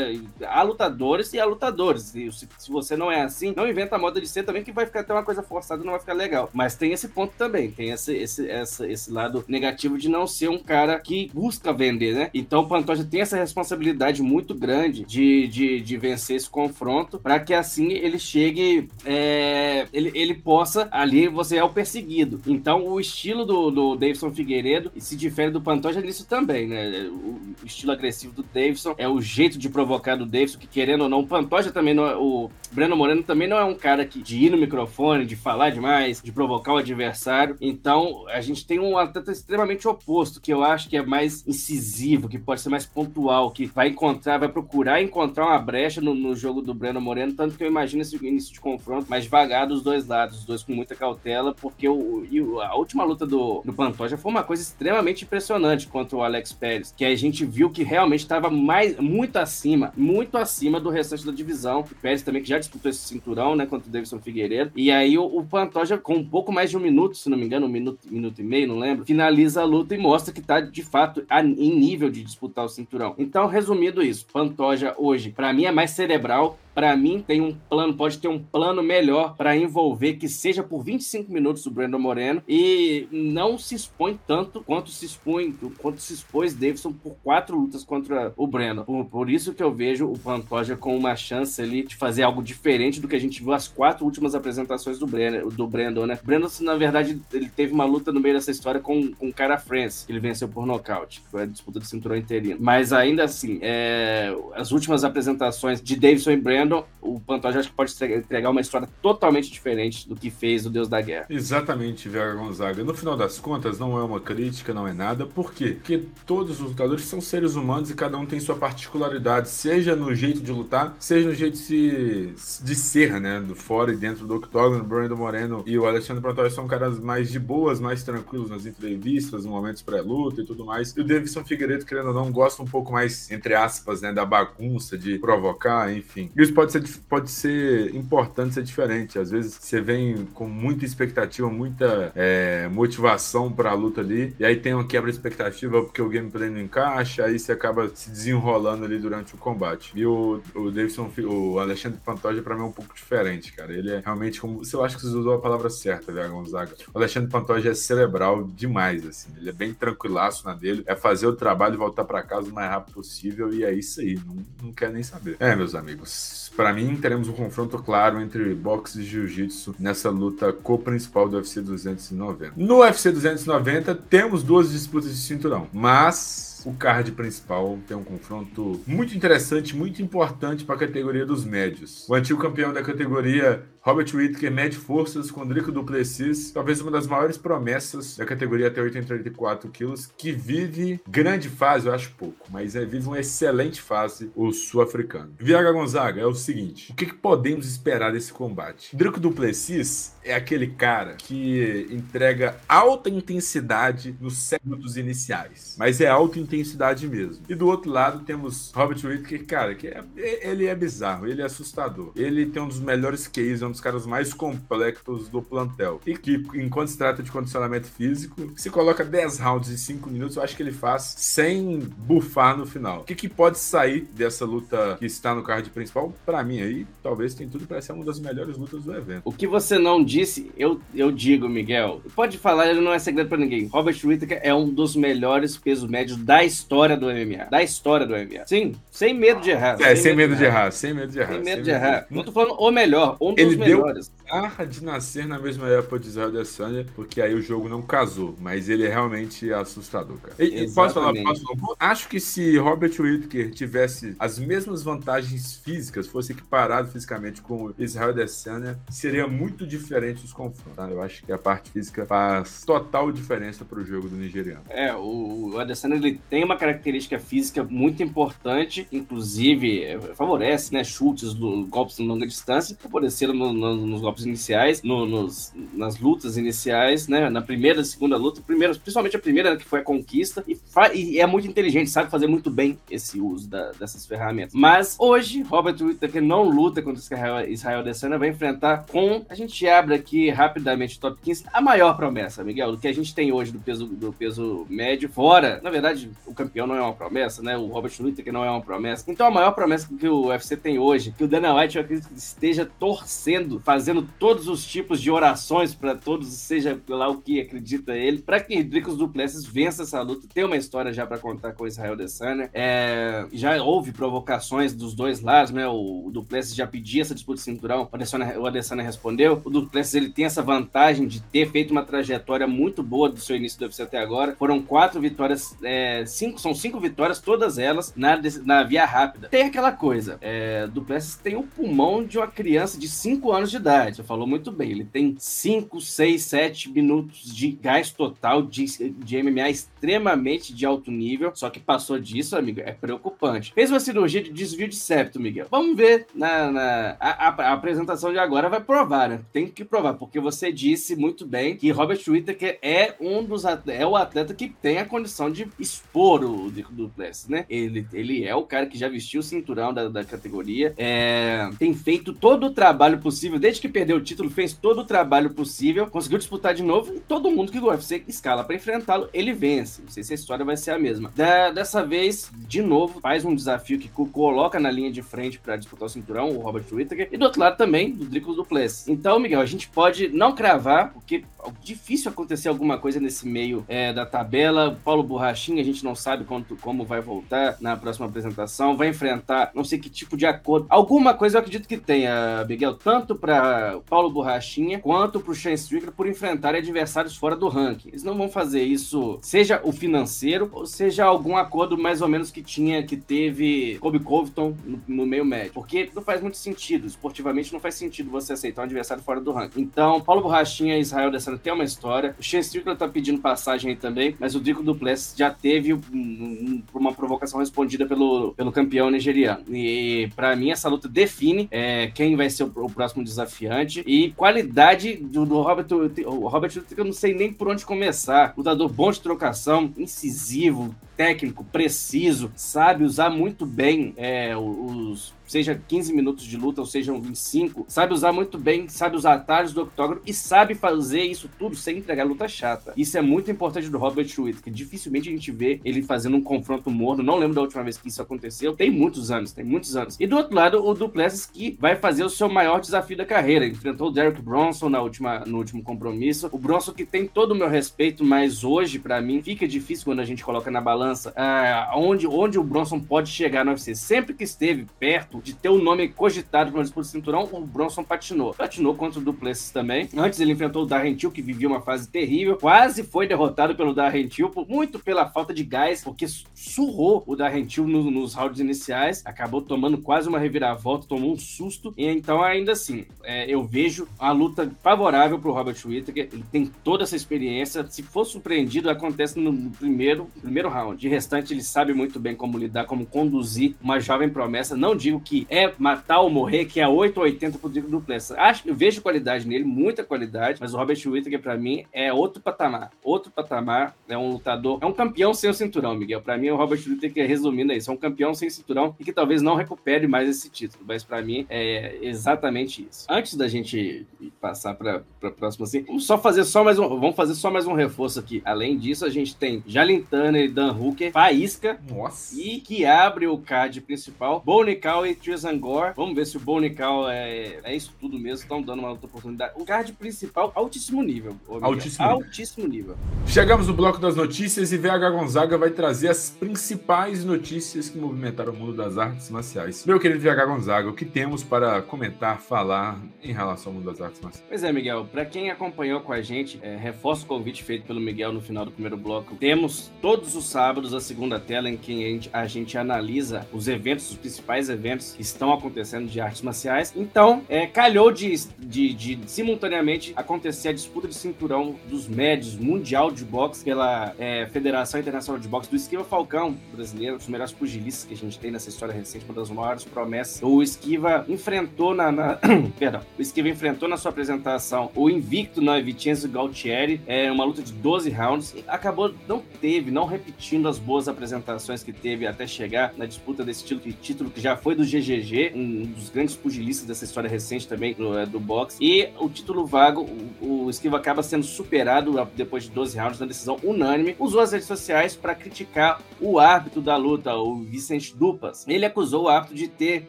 [SPEAKER 3] Há lutadores e há lutadores. E se, se, você não é assim, não inventa a moda de ser também, que vai ficar até uma coisa forçada não vai ficar legal. Mas tem esse ponto também, tem esse, esse, essa, esse lado negativo de não ser um cara que busca vender, né? Então o Pantoja tem essa responsabilidade muito grande de, de, de vencer esse confronto para que assim ele chegue, é, ele, ele possa, ali você é o perseguido. Então o estilo do, do Davidson Figueiredo se difere do Pantoja nisso também, né? O estilo agressivo do Davidson é o jeito de provocar do Davidson, que querendo ou não, o Pantoja também não é, o Breno Moreno também não é um cara que, de ir no microfone, de falar demais, de provocar o adversário. Então, a gente tem um atleta extremamente oposto, que eu acho que é mais incisivo, que pode ser mais pontual, que vai encontrar, vai procurar encontrar uma brecha no, no jogo do Breno Moreno, tanto que eu imagino esse início de confronto mais devagar dos dois lados, os dois com muita cautela, porque o, a última luta do, do Pantoja foi uma coisa extremamente impressionante contra o Alex Pérez, que a gente viu que realmente estava mais muito acima, muito acima do restante da divisão. O Pérez também que já disputou esse cinturão, né, contra o Davidson Figueiredo. E aí o, o Pantoja, com um pouco mais de um minuto, se não me engano, um minuto, minuto e meio, não lembro, finaliza a luta e mostra que tá de fato em nível de disputar o cinturão. Então, resumindo isso, Pantoja hoje, para mim, é mais cerebral, para mim, tem um plano, pode ter um plano melhor para envolver que seja por 25 minutos o Brandon Moreno e não se expõe tanto quanto se expõe, quanto se expôs Davidson por quatro lutas contra o Brandon. Por, por isso que eu vejo o Pantoja com uma chance ali de fazer algo diferente do que a gente viu as quatro últimas apresentações do Brandon, do Brandon né? Brandon, na verdade, ele teve uma luta no meio dessa história com, com o cara France, que ele venceu por nocaute, foi a disputa do cinturão interino. Mas ainda assim, é, as últimas apresentações de Davidson e Brandon O Pantoja acho que pode entregar uma história totalmente diferente do que fez o Deus da Guerra.
[SPEAKER 1] Exatamente, Vera Gonzaga. No final das contas, não é uma crítica, não é nada. Por quê? Porque todos os lutadores são seres humanos e cada um tem sua particularidade, seja no jeito de lutar, seja no jeito de, de ser, né? Do fora e dentro do octógono. Brandon Moreno e o Alexandre Pantoja são caras mais de boas, mais tranquilos nas entrevistas, nos momentos pré-luta e tudo mais. E o Davidson Figueiredo, querendo ou não, gosta um pouco mais, entre aspas, né? Da bagunça, de provocar, enfim. E isso pode ser, pode ser importante ser diferente. Às vezes você vem com muita expectativa, muita é, motivação para a luta ali, e aí tem uma quebra de expectativa porque o gameplay não encaixa, aí você acaba se desenrolando ali durante o combate. E o, o Davidson, o Alexandre Pantoja, para mim é um pouco diferente, cara. Ele é realmente como. Eu acho que você usou a palavra certa, velho, Gonzaga. O Alexandre Pantoja é cerebral demais, assim. Ele é bem tranquilaço na dele, é fazer o trabalho e voltar para casa o mais rápido possível, e é isso aí. Não, não quer nem saber. É, meus amigos para mim, teremos um confronto claro entre boxe e jiu-jitsu nessa luta co-principal do UFC 290. No UFC 290, temos duas disputas de cinturão, mas o card principal tem um confronto muito interessante, muito importante para a categoria dos médios. O antigo campeão da categoria, Robert Whittaker, mede forças com Drico Duplessis, talvez uma das maiores promessas da categoria até 84 quilos, que vive grande fase, eu acho pouco, mas é, vive uma excelente fase o sul-africano. Viaga Gonzaga, é o seguinte, o que, que podemos esperar desse combate? Drico Duplessis é aquele cara que entrega alta intensidade nos segundos iniciais, mas é alta intensidade mesmo. E do outro lado temos Robert Whittaker, cara, que é, ele é bizarro, ele é assustador. Ele tem um dos melhores Ks, um dos caras mais complexos do plantel. E que, enquanto se trata de condicionamento físico, se coloca 10 rounds em 5 minutos, eu acho que ele faz sem bufar no final. O que, que pode sair dessa luta que está no card principal? Para mim aí, talvez tem tudo para ser uma das melhores lutas do evento.
[SPEAKER 3] O que você não disse, eu, eu digo, Miguel. Pode falar, ele não é segredo para ninguém. Robert Whittaker é um dos melhores pesos médios da história do MMA. Da história do MMA. Sim, sem medo de errar.
[SPEAKER 1] É, sem, medo, de, errar. errar. Sem medo de errar.
[SPEAKER 3] Sem medo de errar. Não tô falando o melhor, um dos ele melhores.
[SPEAKER 1] Deu de nascer na mesma época de Israel Adesanya, porque aí o jogo não casou. Mas ele é realmente assustador, cara. E, posso falar, posso falar? Acho que se Robert Whittaker tivesse as mesmas vantagens físicas, fosse equiparado fisicamente com Israel Adesanya, seria muito diferente os confrontos. Tá? Eu acho que a parte física faz total diferença para o jogo do nigeriano.
[SPEAKER 3] É, o, o Adesanya ele tem uma característica física muito importante, inclusive é, favorece, né, chutes, golpes em longa distância, favoreceram no, no, nos golpes iniciais, no, nos, nas lutas iniciais, né, na primeira segunda luta, primeira, principalmente a primeira, que foi a conquista, e, e, é muito inteligente, sabe fazer muito bem esse uso da, dessas ferramentas. Mas hoje, Robert Whittaker não luta contra Israel, Israel Adesanya, vai enfrentar com, a gente abre aqui rapidamente o top 15, a maior promessa, Miguel, do que a gente tem hoje do peso, do peso médio, fora, na verdade, o campeão não é uma promessa, né, o Robert Whittaker não é uma promessa, então a maior promessa que o UFC tem hoje, que o Dana White, eu acredito esteja torcendo, fazendo todos os tipos de orações para todos, seja lá o que acredita ele, para que Dricos Duplessis vença essa luta. Tem uma história já para contar com Israel Adesanya. É, já houve provocações dos dois lados, né? O, o Duplessis já pedia essa disputa de cinturão, o Adesanya, o Adesanya respondeu. O Duplessis ele tem essa vantagem de ter feito uma trajetória muito boa do seu início do UFC até agora. Foram quatro vitórias, é, cinco, são cinco vitórias, todas elas na, na via rápida. Tem aquela coisa, é, Duplessis tem o pulmão de uma criança de cinco anos de idade falou muito bem. Ele tem 5, 6, 7 minutos de gás total de, de MMA extremamente de alto nível. Só que passou disso, amigo, é preocupante. Fez uma cirurgia de desvio de septo, Miguel. Vamos ver na, na a, a, apresentação de agora vai provar, né? Tem que provar, porque você disse muito bem que Robert Whittaker é um dos é o atleta que tem a condição de expor o Duplessis, né? Ele, ele é o cara que já vestiu o cinturão da, da categoria, é, tem feito todo o trabalho possível desde que perdeu o título, fez todo o trabalho possível, conseguiu disputar de novo e todo mundo que o UFC escala para enfrentá-lo, ele vence. Não sei se a história vai ser a mesma. Da, dessa vez, de novo, faz um desafio que coloca na linha de frente para disputar o cinturão, o Robert Whittaker, e do outro lado também, do Dricos Duplessis. Então, Miguel, a gente pode não cravar, porque difícil acontecer alguma coisa nesse meio é, da tabela. Paulo Borrachinha, a gente não sabe quanto, como vai voltar na próxima apresentação, vai enfrentar não sei que tipo de acordo. Alguma coisa eu acredito que tenha, Miguel, tanto para Paulo Borrachinha quanto pro Shane Strickler por enfrentarem adversários fora do ranking. Eles não vão fazer isso, seja o financeiro, ou seja algum acordo mais ou menos que tinha, que teve Kobe Covington no, no meio médio. Porque não faz muito sentido, esportivamente não faz sentido você aceitar um adversário fora do ranking. Então, Paulo Borrachinha e Israel Dessano tem uma história. O Shane Strickler tá pedindo passagem aí também, mas o Drico Duplessis já teve um, um, uma provocação respondida pelo, pelo campeão nigeriano. E para mim essa luta define é, quem vai ser o, o próximo desafiante e qualidade do, do Robert, o Robert eu não sei nem por onde começar. Lutador bom de trocação, incisivo, técnico, preciso, sabe usar muito bem é, os seja 15 minutos de luta ou sejam 25, sabe usar muito bem, sabe usar atalhos do octógono e sabe fazer isso tudo sem entregar luta chata. Isso é muito importante do Robert Whittaker. Dificilmente a gente vê ele fazendo um confronto morno. Não lembro da última vez que isso aconteceu. Tem muitos anos, tem muitos anos. E do outro lado, o Duplessis que vai fazer o seu maior desafio da carreira. Enfrentou o Derek Bronson na última, no último compromisso. O Bronson que tem todo o meu respeito, mas hoje, para mim, fica difícil quando a gente coloca na balança uh, onde, onde o Bronson pode chegar no UFC. Sempre que esteve perto de ter o nome cogitado para uma disputa de cinturão, o Bronson patinou. Patinou contra o Duplessis também. Antes ele enfrentou o Darren Till, que vivia uma fase terrível. Quase foi derrotado pelo Darren Till, muito pela falta de gás, porque surrou o Darren Till no, nos rounds iniciais. Acabou tomando quase uma reviravolta, tomou um susto. E então, ainda assim, é, eu vejo a luta favorável para o Robert Whittaker. Ele tem toda essa experiência. Se for surpreendido, acontece no primeiro, primeiro round. De restante, ele sabe muito bem como lidar, como conduzir uma jovem promessa. Não digo que é matar ou morrer, que é 8 ou 80 pro Drake Duplessis. Acho, eu vejo qualidade nele, muita qualidade, mas o Robert Whittaker, pra mim, é outro patamar. Outro patamar. É um lutador, é um campeão sem o cinturão, Miguel. Pra mim, o Robert Whittaker, resumindo isso, é um campeão sem cinturão e que talvez não recupere mais esse título. Mas pra mim, é exatamente isso. Antes da gente passar pra, pra próxima, assim, vamos só fazer só mais um, vamos fazer só mais um reforço aqui. Além disso, a gente tem Jalin Turner e Dan Hooker, faísca.
[SPEAKER 1] Nossa.
[SPEAKER 3] E que abre o card principal, Bonical e Trizangor. Vamos ver se o Bonical é, é isso tudo mesmo, estão dando uma outra oportunidade. O card principal, altíssimo nível.
[SPEAKER 1] Altíssimo.
[SPEAKER 3] Altíssimo nível.
[SPEAKER 1] Chegamos no bloco das notícias e VH Gonzaga vai trazer as principais notícias que movimentaram o mundo das artes marciais. Meu querido VH Gonzaga, o que temos para comentar, falar em relação ao mundo das artes marciais?
[SPEAKER 3] Pois é, Miguel, para quem acompanhou com a gente, é, reforço o convite feito pelo Miguel no final do primeiro bloco. Temos todos os sábados a segunda tela em que a gente, a gente analisa os eventos, os principais eventos que estão acontecendo de artes marciais. Então, é, calhou de, de, de, simultaneamente acontecer a disputa de cinturão dos médios mundial de boxe pela é, Federação Internacional de Boxe do Esquiva Falcão, brasileiro, um dos melhores pugilistas que a gente tem nessa história recente, uma das maiores promessas. O Esquiva enfrentou na, na perdão, o Esquiva enfrentou na sua apresentação o invicto Vincenzo Galtieri, é uma luta de 12 rounds, acabou não teve, não repetindo as boas apresentações que teve até chegar na disputa desse título que, título que já foi do GGG, um dos grandes pugilistas dessa história recente também do, é, do boxe. E o título vago, o, o Esquiva acaba sendo superado depois de 12 rounds na decisão unânime. Usou as redes sociais para criticar o árbitro da luta, o Vicente Dupas. Ele acusou o árbitro de ter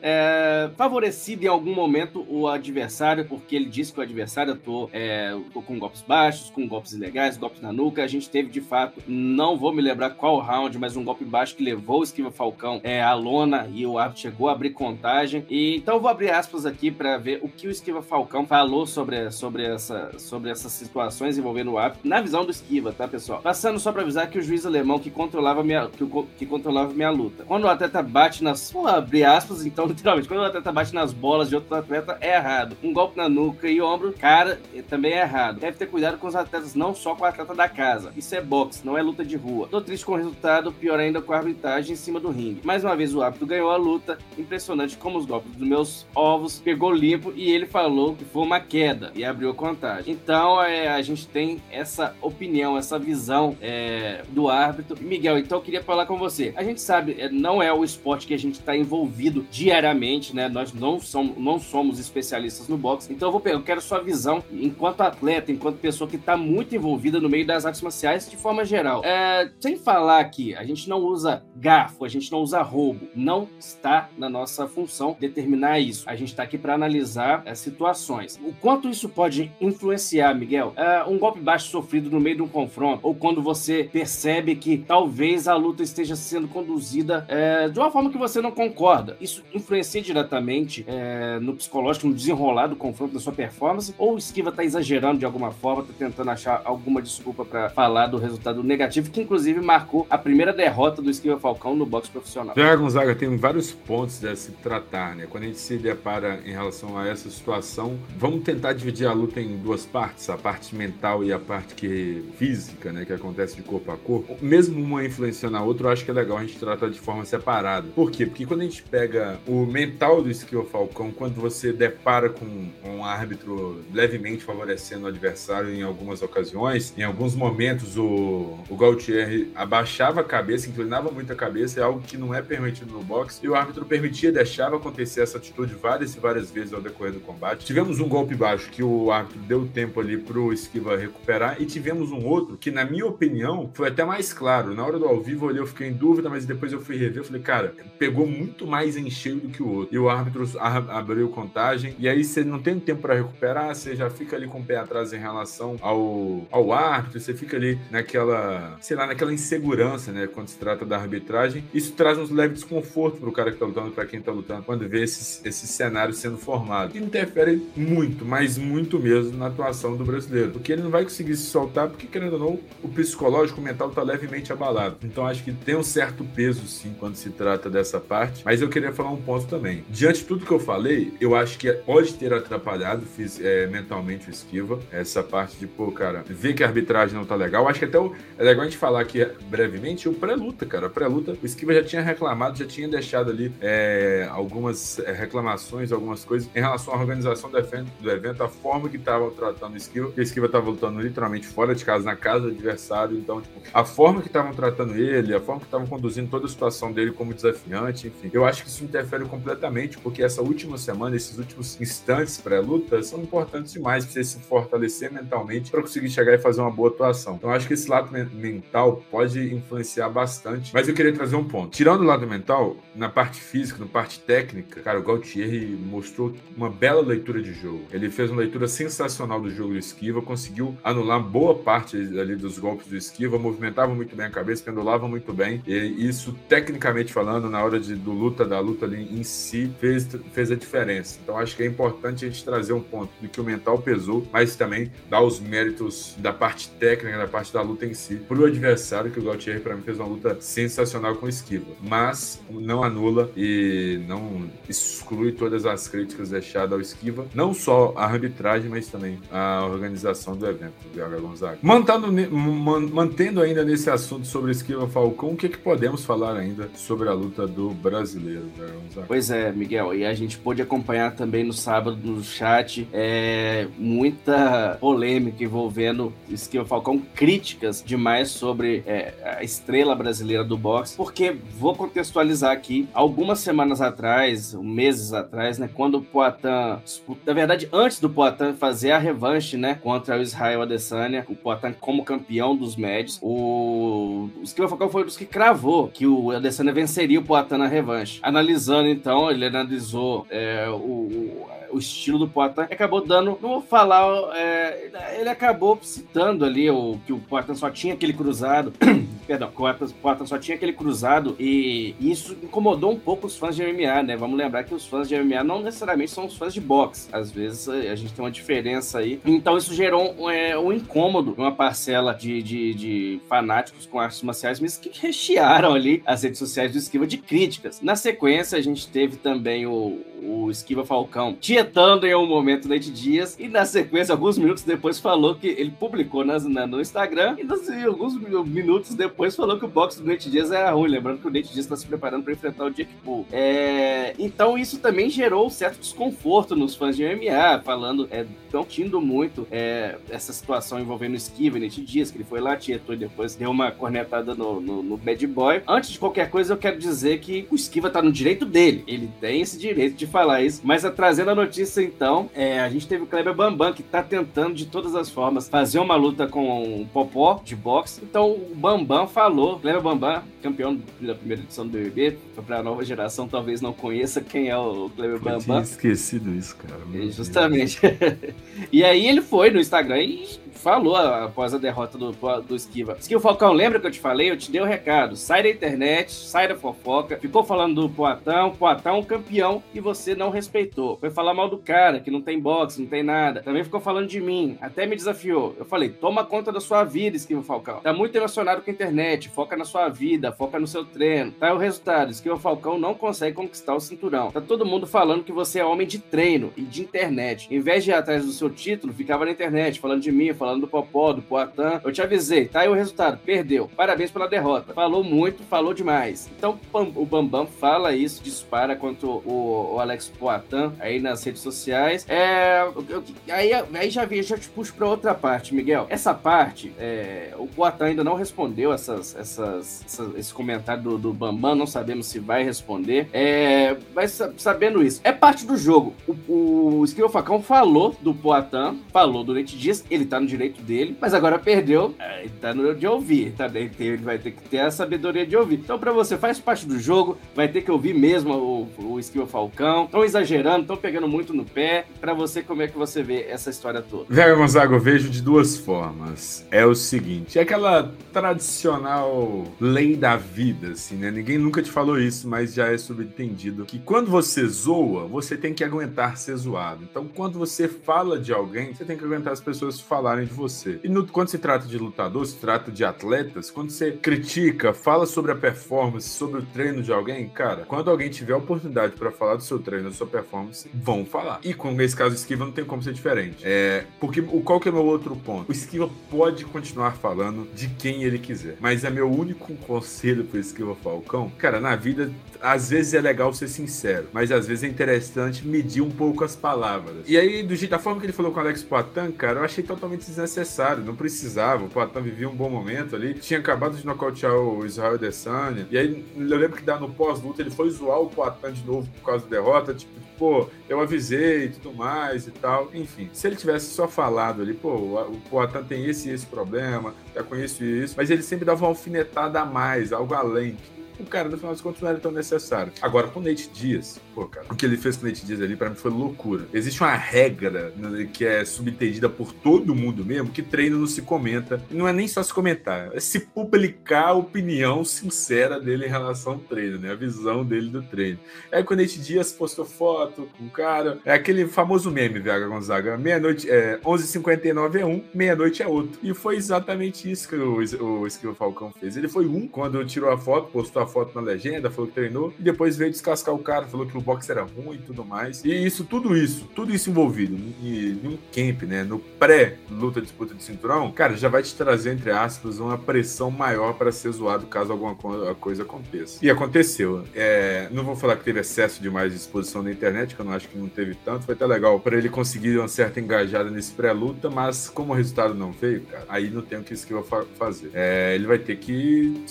[SPEAKER 3] é, favorecido em algum momento o adversário, porque ele disse que o adversário atuou, é, com golpes baixos, com golpes ilegais, golpes na nuca. A gente teve de fato, não vou me lembrar qual round, mas um golpe baixo que levou o Esquiva Falcão é, à lona e o árbitro chegou a abrir contagem. E, então eu vou abrir aspas aqui para ver o que o Esquiva Falcão falou sobre, sobre, essa, sobre essas situações envolvendo o árbitro, na visão do Esquiva, tá, pessoal? Passando só para avisar que o juiz alemão que controlava minha, que, que controlava minha luta. Quando o atleta bate nas. Vou abrir aspas, então, literalmente, quando o atleta bate nas bolas de outro atleta, é errado. Um golpe na nuca e ombro, cara, também é errado. Deve ter cuidado com os atletas, não só com o atleta da casa. Isso é boxe, não é luta de rua. Tô triste com o resultado, pior ainda com a arbitragem em cima do ringue. Mais uma vez o árbitro ganhou a luta. Impressionante como os golpes dos meus ovos pegou limpo e ele falou que foi uma queda e abriu a contagem. Então é, a gente tem essa opinião, essa visão é, do árbitro. Miguel, então eu queria falar com você. A gente sabe, é, não é o esporte que a gente está envolvido diariamente, né? Nós não somos, não somos especialistas no boxe. Então eu, vou, eu quero sua visão enquanto atleta, enquanto pessoa que está muito envolvida no meio das artes marciais de forma geral. É, sem falar aqui, a gente não usa garfo, a gente não usa roubo. Não está na nossa função determinar isso. A gente está aqui para analisar as situações. O quanto isso pode influenciar, Miguel? É, um golpe baixo sofrido no meio de um confronto, ou quando você percebe que talvez a luta esteja sendo conduzida é, de uma forma que você não concorda. Isso influencia diretamente é, no psicológico, no desenrolar do confronto da sua performance, ou o Esquiva está exagerando de alguma forma, está tentando achar alguma desculpa para falar do resultado negativo, que inclusive marcou a primeira derrota do Esquiva Falcão no boxe profissional.
[SPEAKER 1] Já, Gonzaga, tem vários pontos a se tratar, né? Quando a gente se depara em relação a essa situação, vamos tentar dividir a luta em duas partes, a parte mental e a parte que física, né, que acontece de corpo a corpo. Mesmo uma influenciando a outra, eu acho que é legal a gente tratar de forma separada. Por quê? Porque quando a gente pega o mental do Esquiva Falcão, quando você depara com um árbitro levemente favorecendo o adversário em algumas ocasiões, em alguns momentos o, o Gautier abaixava a cabeça, inclinava muito a cabeça, é algo que não é permitido no boxe, e o árbitro permitia, deixava acontecer essa atitude várias e várias vezes ao decorrer do combate. Tivemos um golpe baixo que o árbitro deu tempo ali pro Esquiva recuperar, e tivemos um outro que, na minha opinião, foi até mais claro. Na hora do ao vivo ali eu fiquei em dúvida, mas depois eu fui rever, falei, cara, pegou muito mais em cheio do que o outro. E o árbitro abriu contagem, e aí você não tem tempo para recuperar, você já fica ali com o pé atrás em relação ao, ao árbitro, você fica ali naquela, sei lá, naquela insegurança, né, quando se trata da arbitragem. Isso traz um leve desconforto pro cara que tá lutando, para quem tá lutando, quando vê esse, esse cenário sendo formado. Interfere muito, mas muito mesmo na atuação do brasileiro, porque ele não vai conseguir se soltar, porque querendo ou não, o psicológico, o mental tá levemente abalado. Então acho que tem um certo peso sim quando se trata dessa parte, mas eu queria falar um ponto também. Diante de tudo que eu falei, eu acho que pode ter atrapalhado fiz, é, mentalmente o esquiva, essa parte de, pô, cara, ver que a arbitragem não tá legal. Acho que até o, é legal a gente falar aqui brevemente o pré-luta, cara. Pré-luta, o esquiva já tinha reclamado, já tinha deixado ali é, é, algumas é, reclamações, algumas coisas em relação à organização do evento, a forma que estava tratando o Esquiva, que o Esquiva estava lutando literalmente fora de casa, na casa do adversário, então, tipo, a forma que estavam tratando ele, a forma que estavam conduzindo toda a situação dele como desafiante, enfim, eu acho que isso interfere completamente, porque essa última semana, esses últimos instantes pré-luta são importantes demais para você se fortalecer mentalmente para conseguir chegar e fazer uma boa atuação. Então, acho que esse lado mental pode influenciar bastante, mas eu queria trazer um ponto. Tirando o lado mental, na parte física, na parte técnica, cara, o Gautier mostrou uma bela leitura de jogo. Ele fez uma leitura sensacional do jogo do Esquiva, conseguiu anular boa parte ali dos golpes do Esquiva, movimentava muito bem a cabeça, pendulava muito bem. E isso, tecnicamente falando, na hora de, do luta, da luta ali em si, fez, fez a diferença. Então acho que é importante a gente trazer um ponto de que o mental pesou, mas também dar os méritos da parte técnica, da parte da luta em si, pro adversário, que o Gautier, para mim, fez uma luta sensacional com o Esquiva. Mas não anula e não exclui todas as críticas deixadas ao Esquiva, não só a arbitragem, mas também a organização do evento, VH Gonzaga. Mantendo, mantendo ainda nesse assunto sobre Esquiva Falcão, o que, que podemos falar ainda sobre a luta do brasileiro, VH Gonzaga?
[SPEAKER 3] Pois é, Miguel, e a gente pôde acompanhar também no sábado no chat é, muita polêmica envolvendo Esquiva Falcão, críticas demais sobre é, a estrela brasileira do boxe, porque vou contextualizar aqui, algumas semanas atrás, meses atrás, né, quando o Poitin, na verdade, antes do Poitin fazer a revanche, né, contra o Israel Adesanya, o Poitin como campeão dos médios, o, o Esquiva Falcão foi um dos que cravou que o Adesanya venceria o Poitin na revanche. Analisando, então, ele analisou é, o, o o estilo do Poitin, acabou dando, não vou falar, é, ele acabou citando ali o que o Poitin só tinha aquele cruzado, perdão, o Poitin só tinha aquele cruzado e isso incomodou um pouco os fãs de MMA, né? Vamos lembrar que os fãs de MMA não necessariamente são os fãs de boxe, às vezes a gente tem uma diferença aí, então isso gerou um, é, um incômodo, uma parcela de, de, de fanáticos com artes marciais, mas que rechearam ali as redes sociais do Esquiva de críticas. Na sequência, a gente teve também o, o Esquiva Falcão tietando em um momento Nate Dias e na sequência, alguns minutos depois, falou que ele publicou nas, na, no Instagram e nos, alguns minutos depois falou que o boxe do Nate Dias era ruim, lembrando que o Nate Dias está se preparando para enfrentar o Jake Paul. É, então isso também gerou um certo desconforto nos fãs de MMA, falando, é, tindo muito é, essa situação envolvendo o Esquiva Nate Dias, que ele foi lá, tietou e depois deu uma cornetada no, no, no Bad Boy. Antes de qualquer coisa, eu quero dizer que o Esquiva tá no direito dele, ele tem esse direito de falar isso. Mas a, trazendo a notícia, então, é, a gente teve o Kleber Bambam, que tá tentando de todas as formas fazer uma luta com o Popó de boxe. Então o Bambam falou, Kleber Bambam, campeão da primeira edição do BBB, pra nova geração talvez não conheça quem é o Kleber Bambam. Eu tinha
[SPEAKER 1] esquecido isso, cara.
[SPEAKER 3] É, justamente. e aí ele foi no Instagram e falou após a derrota do, do Esquiva. Esquiva Falcão, lembra que eu te falei? Eu te dei o um recado. Sai da internet, sai da fofoca. Ficou falando do Poatão, Poatão campeão e você não respeitou. Foi falar mal do cara, que não tem boxe, não tem nada. Também ficou falando de mim, até me desafiou. Eu falei, toma conta da sua vida, Esquiva Falcão. Tá muito emocionado com a internet, foca na sua vida, foca no seu treino. Tá o resultado, Esquiva Falcão não consegue conquistar o cinturão. Tá todo mundo falando que você é homem de treino e de internet. Em vez de ir atrás do seu título, ficava na internet, falando de mim, falando falando do Popó, do Poitin. Eu te avisei, tá aí o resultado, perdeu. Parabéns pela derrota. Falou muito, falou demais. Então o Bambam fala isso, dispara contra o, o Alex Poitin aí nas redes sociais. É, eu, aí, aí já vi, já te puxo pra outra parte, Miguel. Essa parte, é, o Poitin ainda não respondeu essas, essas, essas, esse comentário do, do Bambam, não sabemos se vai responder. É, mas sabendo isso, é parte do jogo. O, o Esquivel Facão falou do Poitin, falou durante dias, ele tá no direito dele, mas agora perdeu, é, tá no de ouvir, tá? Ele vai ter que ter a sabedoria de ouvir. Então, para você, faz parte do jogo, vai ter que ouvir mesmo o, o Esquiva Falcão. Estão exagerando, estão pegando muito no pé. Para você, como é que você vê essa história toda?
[SPEAKER 1] Velho Gonzaga, eu vejo de duas formas. É o seguinte, é aquela tradicional lei da vida, assim, né? Ninguém nunca te falou isso, mas já é subentendido que quando você zoa, você tem que aguentar ser zoado. Então, quando você fala de alguém, você tem que aguentar as pessoas falarem de você. E no, quando se trata de lutador, se trata de atletas, quando você critica, fala sobre a performance, sobre o treino de alguém, cara, quando alguém tiver oportunidade para falar do seu treino, da sua performance, vão falar. E com esse caso Esquiva não tem como ser diferente. É, porque o qual que é meu outro ponto? O Esquiva pode continuar falando de quem ele quiser, mas é meu único conselho pro Esquiva Falcão. Cara, na vida às vezes é legal ser sincero, mas às vezes é interessante medir um pouco as palavras. E aí, do jeito da forma que ele falou com o Alex Poitin, cara, eu achei totalmente desnecessário. Não precisava. O Poitin vivia um bom momento ali. Tinha acabado de nocautear o Israel Adesanya. E aí, eu lembro que dá no pós-luta ele foi zoar o Poitin de novo por causa da derrota. Tipo, pô, eu avisei e tudo mais e tal. Enfim, se ele tivesse só falado ali, pô, o Poitin tem esse e esse problema, já conheço isso, mas ele sempre dava uma alfinetada a mais, algo além o cara, no final das contas, não era tão necessário. Agora, com o Nate Dias, pô, cara, o que ele fez com o Nate Dias ali, pra mim, foi loucura. Existe uma regra né, que é subentendida por todo mundo mesmo, que treino não se comenta. E não é nem só se comentar, é se publicar a opinião sincera dele em relação ao treino, né? A visão dele do treino. Aí, quando o Nate Dias postou foto com o cara, é aquele famoso meme, VH Gonzaga, meia-noite, é, 11h59 é um, meia-noite é outro. E foi exatamente isso que o, o, Falcão fez. Ele foi um, quando tirou a foto, postou a foto na legenda, falou que treinou, e depois veio descascar o cara, falou que o boxe era ruim e tudo mais. E isso, tudo isso, tudo isso envolvido em, um camp, né? No pré-luta disputa de cinturão, cara, já vai te trazer, entre aspas, uma pressão maior para ser zoado caso alguma coisa aconteça. E aconteceu. É, não vou falar que teve excesso demais de exposição na internet, que eu não acho que não teve tanto. Foi até legal para ele conseguir uma certa engajada nesse pré-luta, mas como o resultado não veio, cara, aí não tem o que que eu fazer. É, ele vai ter que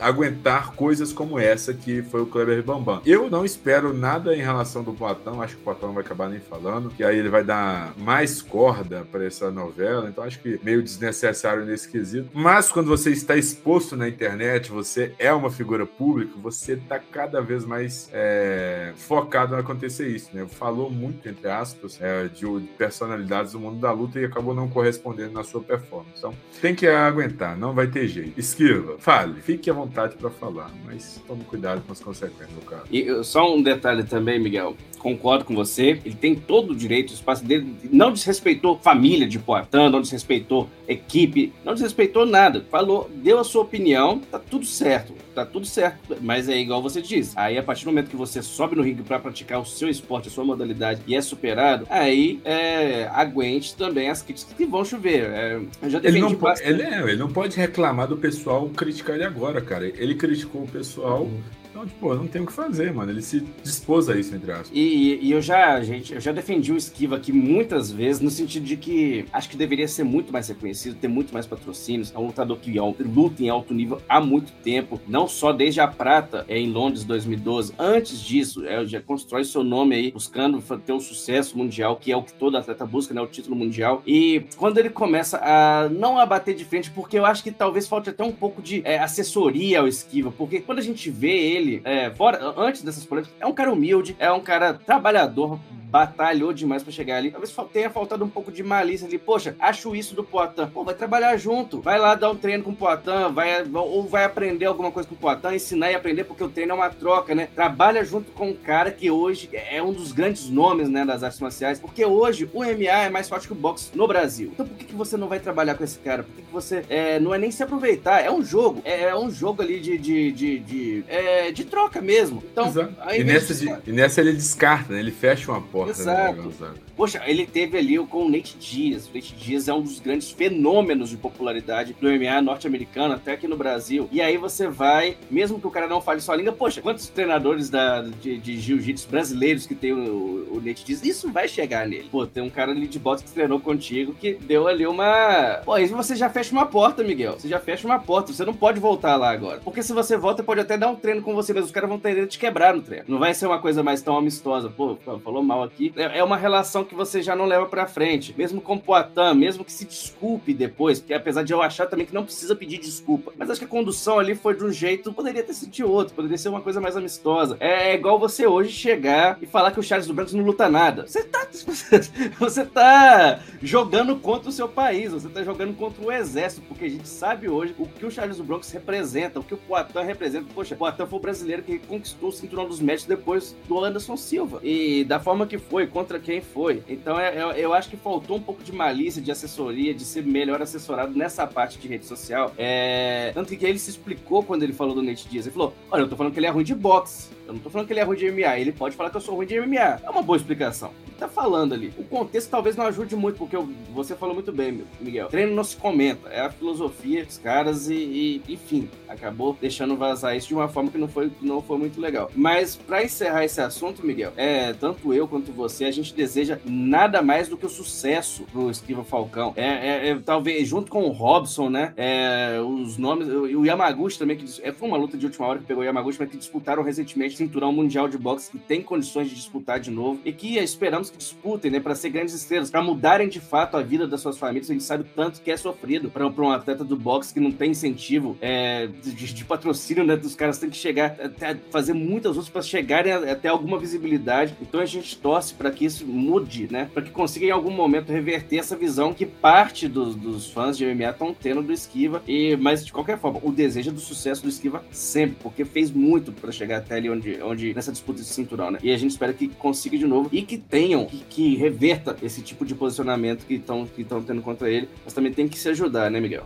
[SPEAKER 1] aguentar coisas como essa que foi o Kleber Bambam. Eu não espero nada em relação do Platão, acho que o Platão vai acabar nem falando, que aí ele vai dar mais corda para essa novela, então acho que meio desnecessário nesse quesito. Mas quando você está exposto na internet, você é uma figura pública, você está cada vez mais é, focado em acontecer isso, né? Falou muito, entre aspas, é, de personalidades do mundo da luta e acabou não correspondendo na sua performance. Então, tem que aguentar, não vai ter jeito. Esquiva, fale, fique à vontade vontade para falar, mas tome cuidado com as consequências do caso.
[SPEAKER 3] E só um detalhe também, Miguel. Concordo com você. Ele tem todo o direito, o espaço dele não desrespeitou família de Poitin, não desrespeitou equipe, não desrespeitou nada. Falou, deu a sua opinião, tá tudo certo, tá tudo certo. Mas é igual você disse. Aí, a partir do momento que você sobe no ringue para praticar o seu esporte, a sua modalidade e é superado, aí é, aguente também as críticas que vão chover. É,
[SPEAKER 1] ele, não pode, ele, é, ele não pode reclamar do pessoal criticar ele agora, cara. Ele criticou o pessoal uhum. Então, tipo, não tem o que fazer, mano. Ele se dispôs a isso, entre aspas.
[SPEAKER 3] E, e, eu já, gente, eu já defendi o Esquiva aqui muitas vezes, no sentido de que acho que deveria ser muito mais reconhecido, ter muito mais patrocínios. É um lutador que luta em alto nível há muito tempo, não só desde a prata é, em Londres 2012. Antes disso, é, já constrói seu nome aí, buscando ter um sucesso mundial, que é o que todo atleta busca, né? O título mundial. E quando ele começa a não abater de frente, porque eu acho que talvez falte até um pouco de é, assessoria ao Esquiva, porque quando a gente vê ele ele, é, fora, antes dessas polêmicas, é um cara humilde, é um cara trabalhador, batalhou demais para chegar ali. Talvez tenha faltado um pouco de malícia ali. Poxa, acho isso do Poitin. Pô, vai trabalhar junto. Vai lá dar um treino com o Poitin, vai, ou vai aprender alguma coisa com o Poitin, ensinar e aprender, porque o treino é uma troca, né? Trabalha junto com um cara que hoje é um dos grandes nomes, né, das artes marciais, porque hoje o MMA é mais forte que o boxe no Brasil. Então por que, que você não vai trabalhar com esse cara? Por que, que você é, não é nem se aproveitar? É um jogo. É, é um jogo ali de, de, de, de, é, de troca mesmo. Então,
[SPEAKER 1] e nessa, de, e nessa ele descarta, né? Ele fecha uma porta porta.
[SPEAKER 3] Né, Exato. Poxa, ele teve ali com o Nate Diaz. O Nate Diaz é um dos grandes fenômenos de popularidade do MMA norte-americano, até aqui no Brasil. E aí você vai, mesmo que o cara não fale sua língua, poxa, quantos treinadores da, de, de jiu-jitsu brasileiros que tem o, o Nate Diaz? Isso vai chegar nele. Pô, tem um cara ali de boxe que treinou contigo que deu ali uma. Pô, aí você já fecha uma porta, Miguel. Você já fecha uma porta. Você não pode voltar lá agora. Porque se você volta, pode até dar um treino com você mesmo. Os caras vão ter te quebrar no treino. Não vai ser uma coisa mais tão amistosa. Pô, falou mal aqui. É, é uma relação que você já não leva para frente. Mesmo com o Poitin, mesmo que se desculpe depois, porque apesar de eu achar também que não precisa pedir desculpa. Mas acho que a condução ali foi de um jeito, poderia ter sido de outro, poderia ser uma coisa mais amistosa. É, é igual você hoje chegar e falar que o Charles do Branco não luta nada. Você tá, você tá jogando contra o seu país, você tá jogando contra o exército, porque a gente sabe hoje o que o Charles do Bronx representa, o que o Poitin representa. Poxa, o Poitin foi o brasileiro que conquistou o cinturão dos médicos depois do Anderson Silva. E da forma que foi, contra quem foi. Então é, eu, eu acho que faltou um pouco de malícia, de assessoria, de ser melhor assessorado nessa parte de rede social. É... Tanto que ele se explicou quando ele falou do Nate Diaz. Ele falou: Olha, eu tô falando que ele é ruim de boxe. Eu não tô falando que ele é ruim de MMA. Ele pode falar que eu sou ruim de MMA. É uma boa explicação. Ele tá falando ali. O contexto talvez não ajude muito, porque eu, você falou muito bem, Miguel. Treino não se comenta. É a filosofia dos caras e, e, enfim, acabou deixando vazar isso de uma forma que não foi, não foi muito legal. Mas para encerrar esse assunto, Miguel, é, tanto eu quanto você, a gente deseja nada mais do que o sucesso pro Esquiva Falcão. É, é, é talvez junto com o Robson, né? É, os nomes, o Yamaguchi também, que é, foi uma luta de última hora que pegou o Yamaguchi, mas que disputaram recentemente cinturão mundial de boxe, que tem condições de disputar de novo e que esperamos que disputem, né? Para ser grandes estrelas, para mudarem de fato a vida das suas famílias. A gente sabe tanto que é sofrido para um atleta do boxe que não tem incentivo é, de, de, patrocínio, né? Dos caras tem que chegar até fazer muitas outras para chegarem até alguma visibilidade. Então a gente torce para que isso mude, né? Para que consiga em algum momento reverter essa visão que parte dos, dos fãs de MMA estão tendo do Esquiva. E, mas de qualquer forma, o desejo do sucesso do Esquiva sempre, porque fez muito para chegar até ali onde, onde nessa disputa de cinturão, né? E a gente espera que consiga de novo e que tenham, que, que reverta esse tipo de posicionamento que estão que tendo contra ele. Mas também tem que se ajudar, né, Miguel?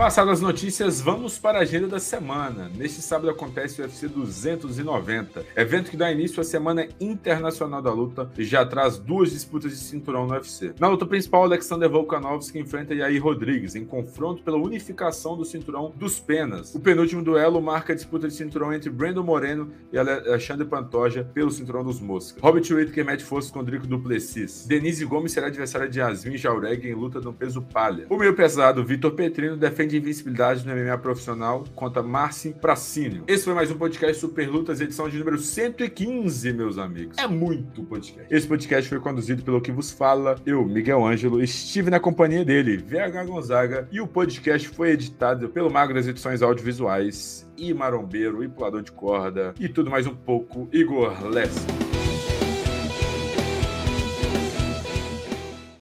[SPEAKER 1] Passadas as notícias, vamos para a agenda da semana. Neste sábado acontece o UFC 290, evento que dá início à Semana Internacional da Luta e já traz duas disputas de cinturão no UFC. Na luta principal, Alexander Volkanovski enfrenta Yair Rodrigues em confronto pela unificação do cinturão dos penas. O penúltimo duelo marca a disputa de cinturão entre Brandon Moreno e Alexandre Pantoja pelo cinturão dos moscas. Robert Whittaker mete força com Drico Duplessis. Denise Gomes será adversária de Yasmin Jaureg em luta no peso palha. O meio pesado Vitor Petrino defende de invencibilidade no MMA profissional contra Marcin Pracínio. Esse foi mais um podcast Super Lutas, edição de número 115, meus amigos. É muito podcast. Esse podcast foi conduzido pelo que vos fala, eu, Miguel Ângelo, estive na companhia dele, VH Gonzaga, e o podcast foi editado pelo Mago das Edições Audiovisuais, e Marombeiro, e Pulador de Corda, e tudo mais um pouco, Igor Lessa.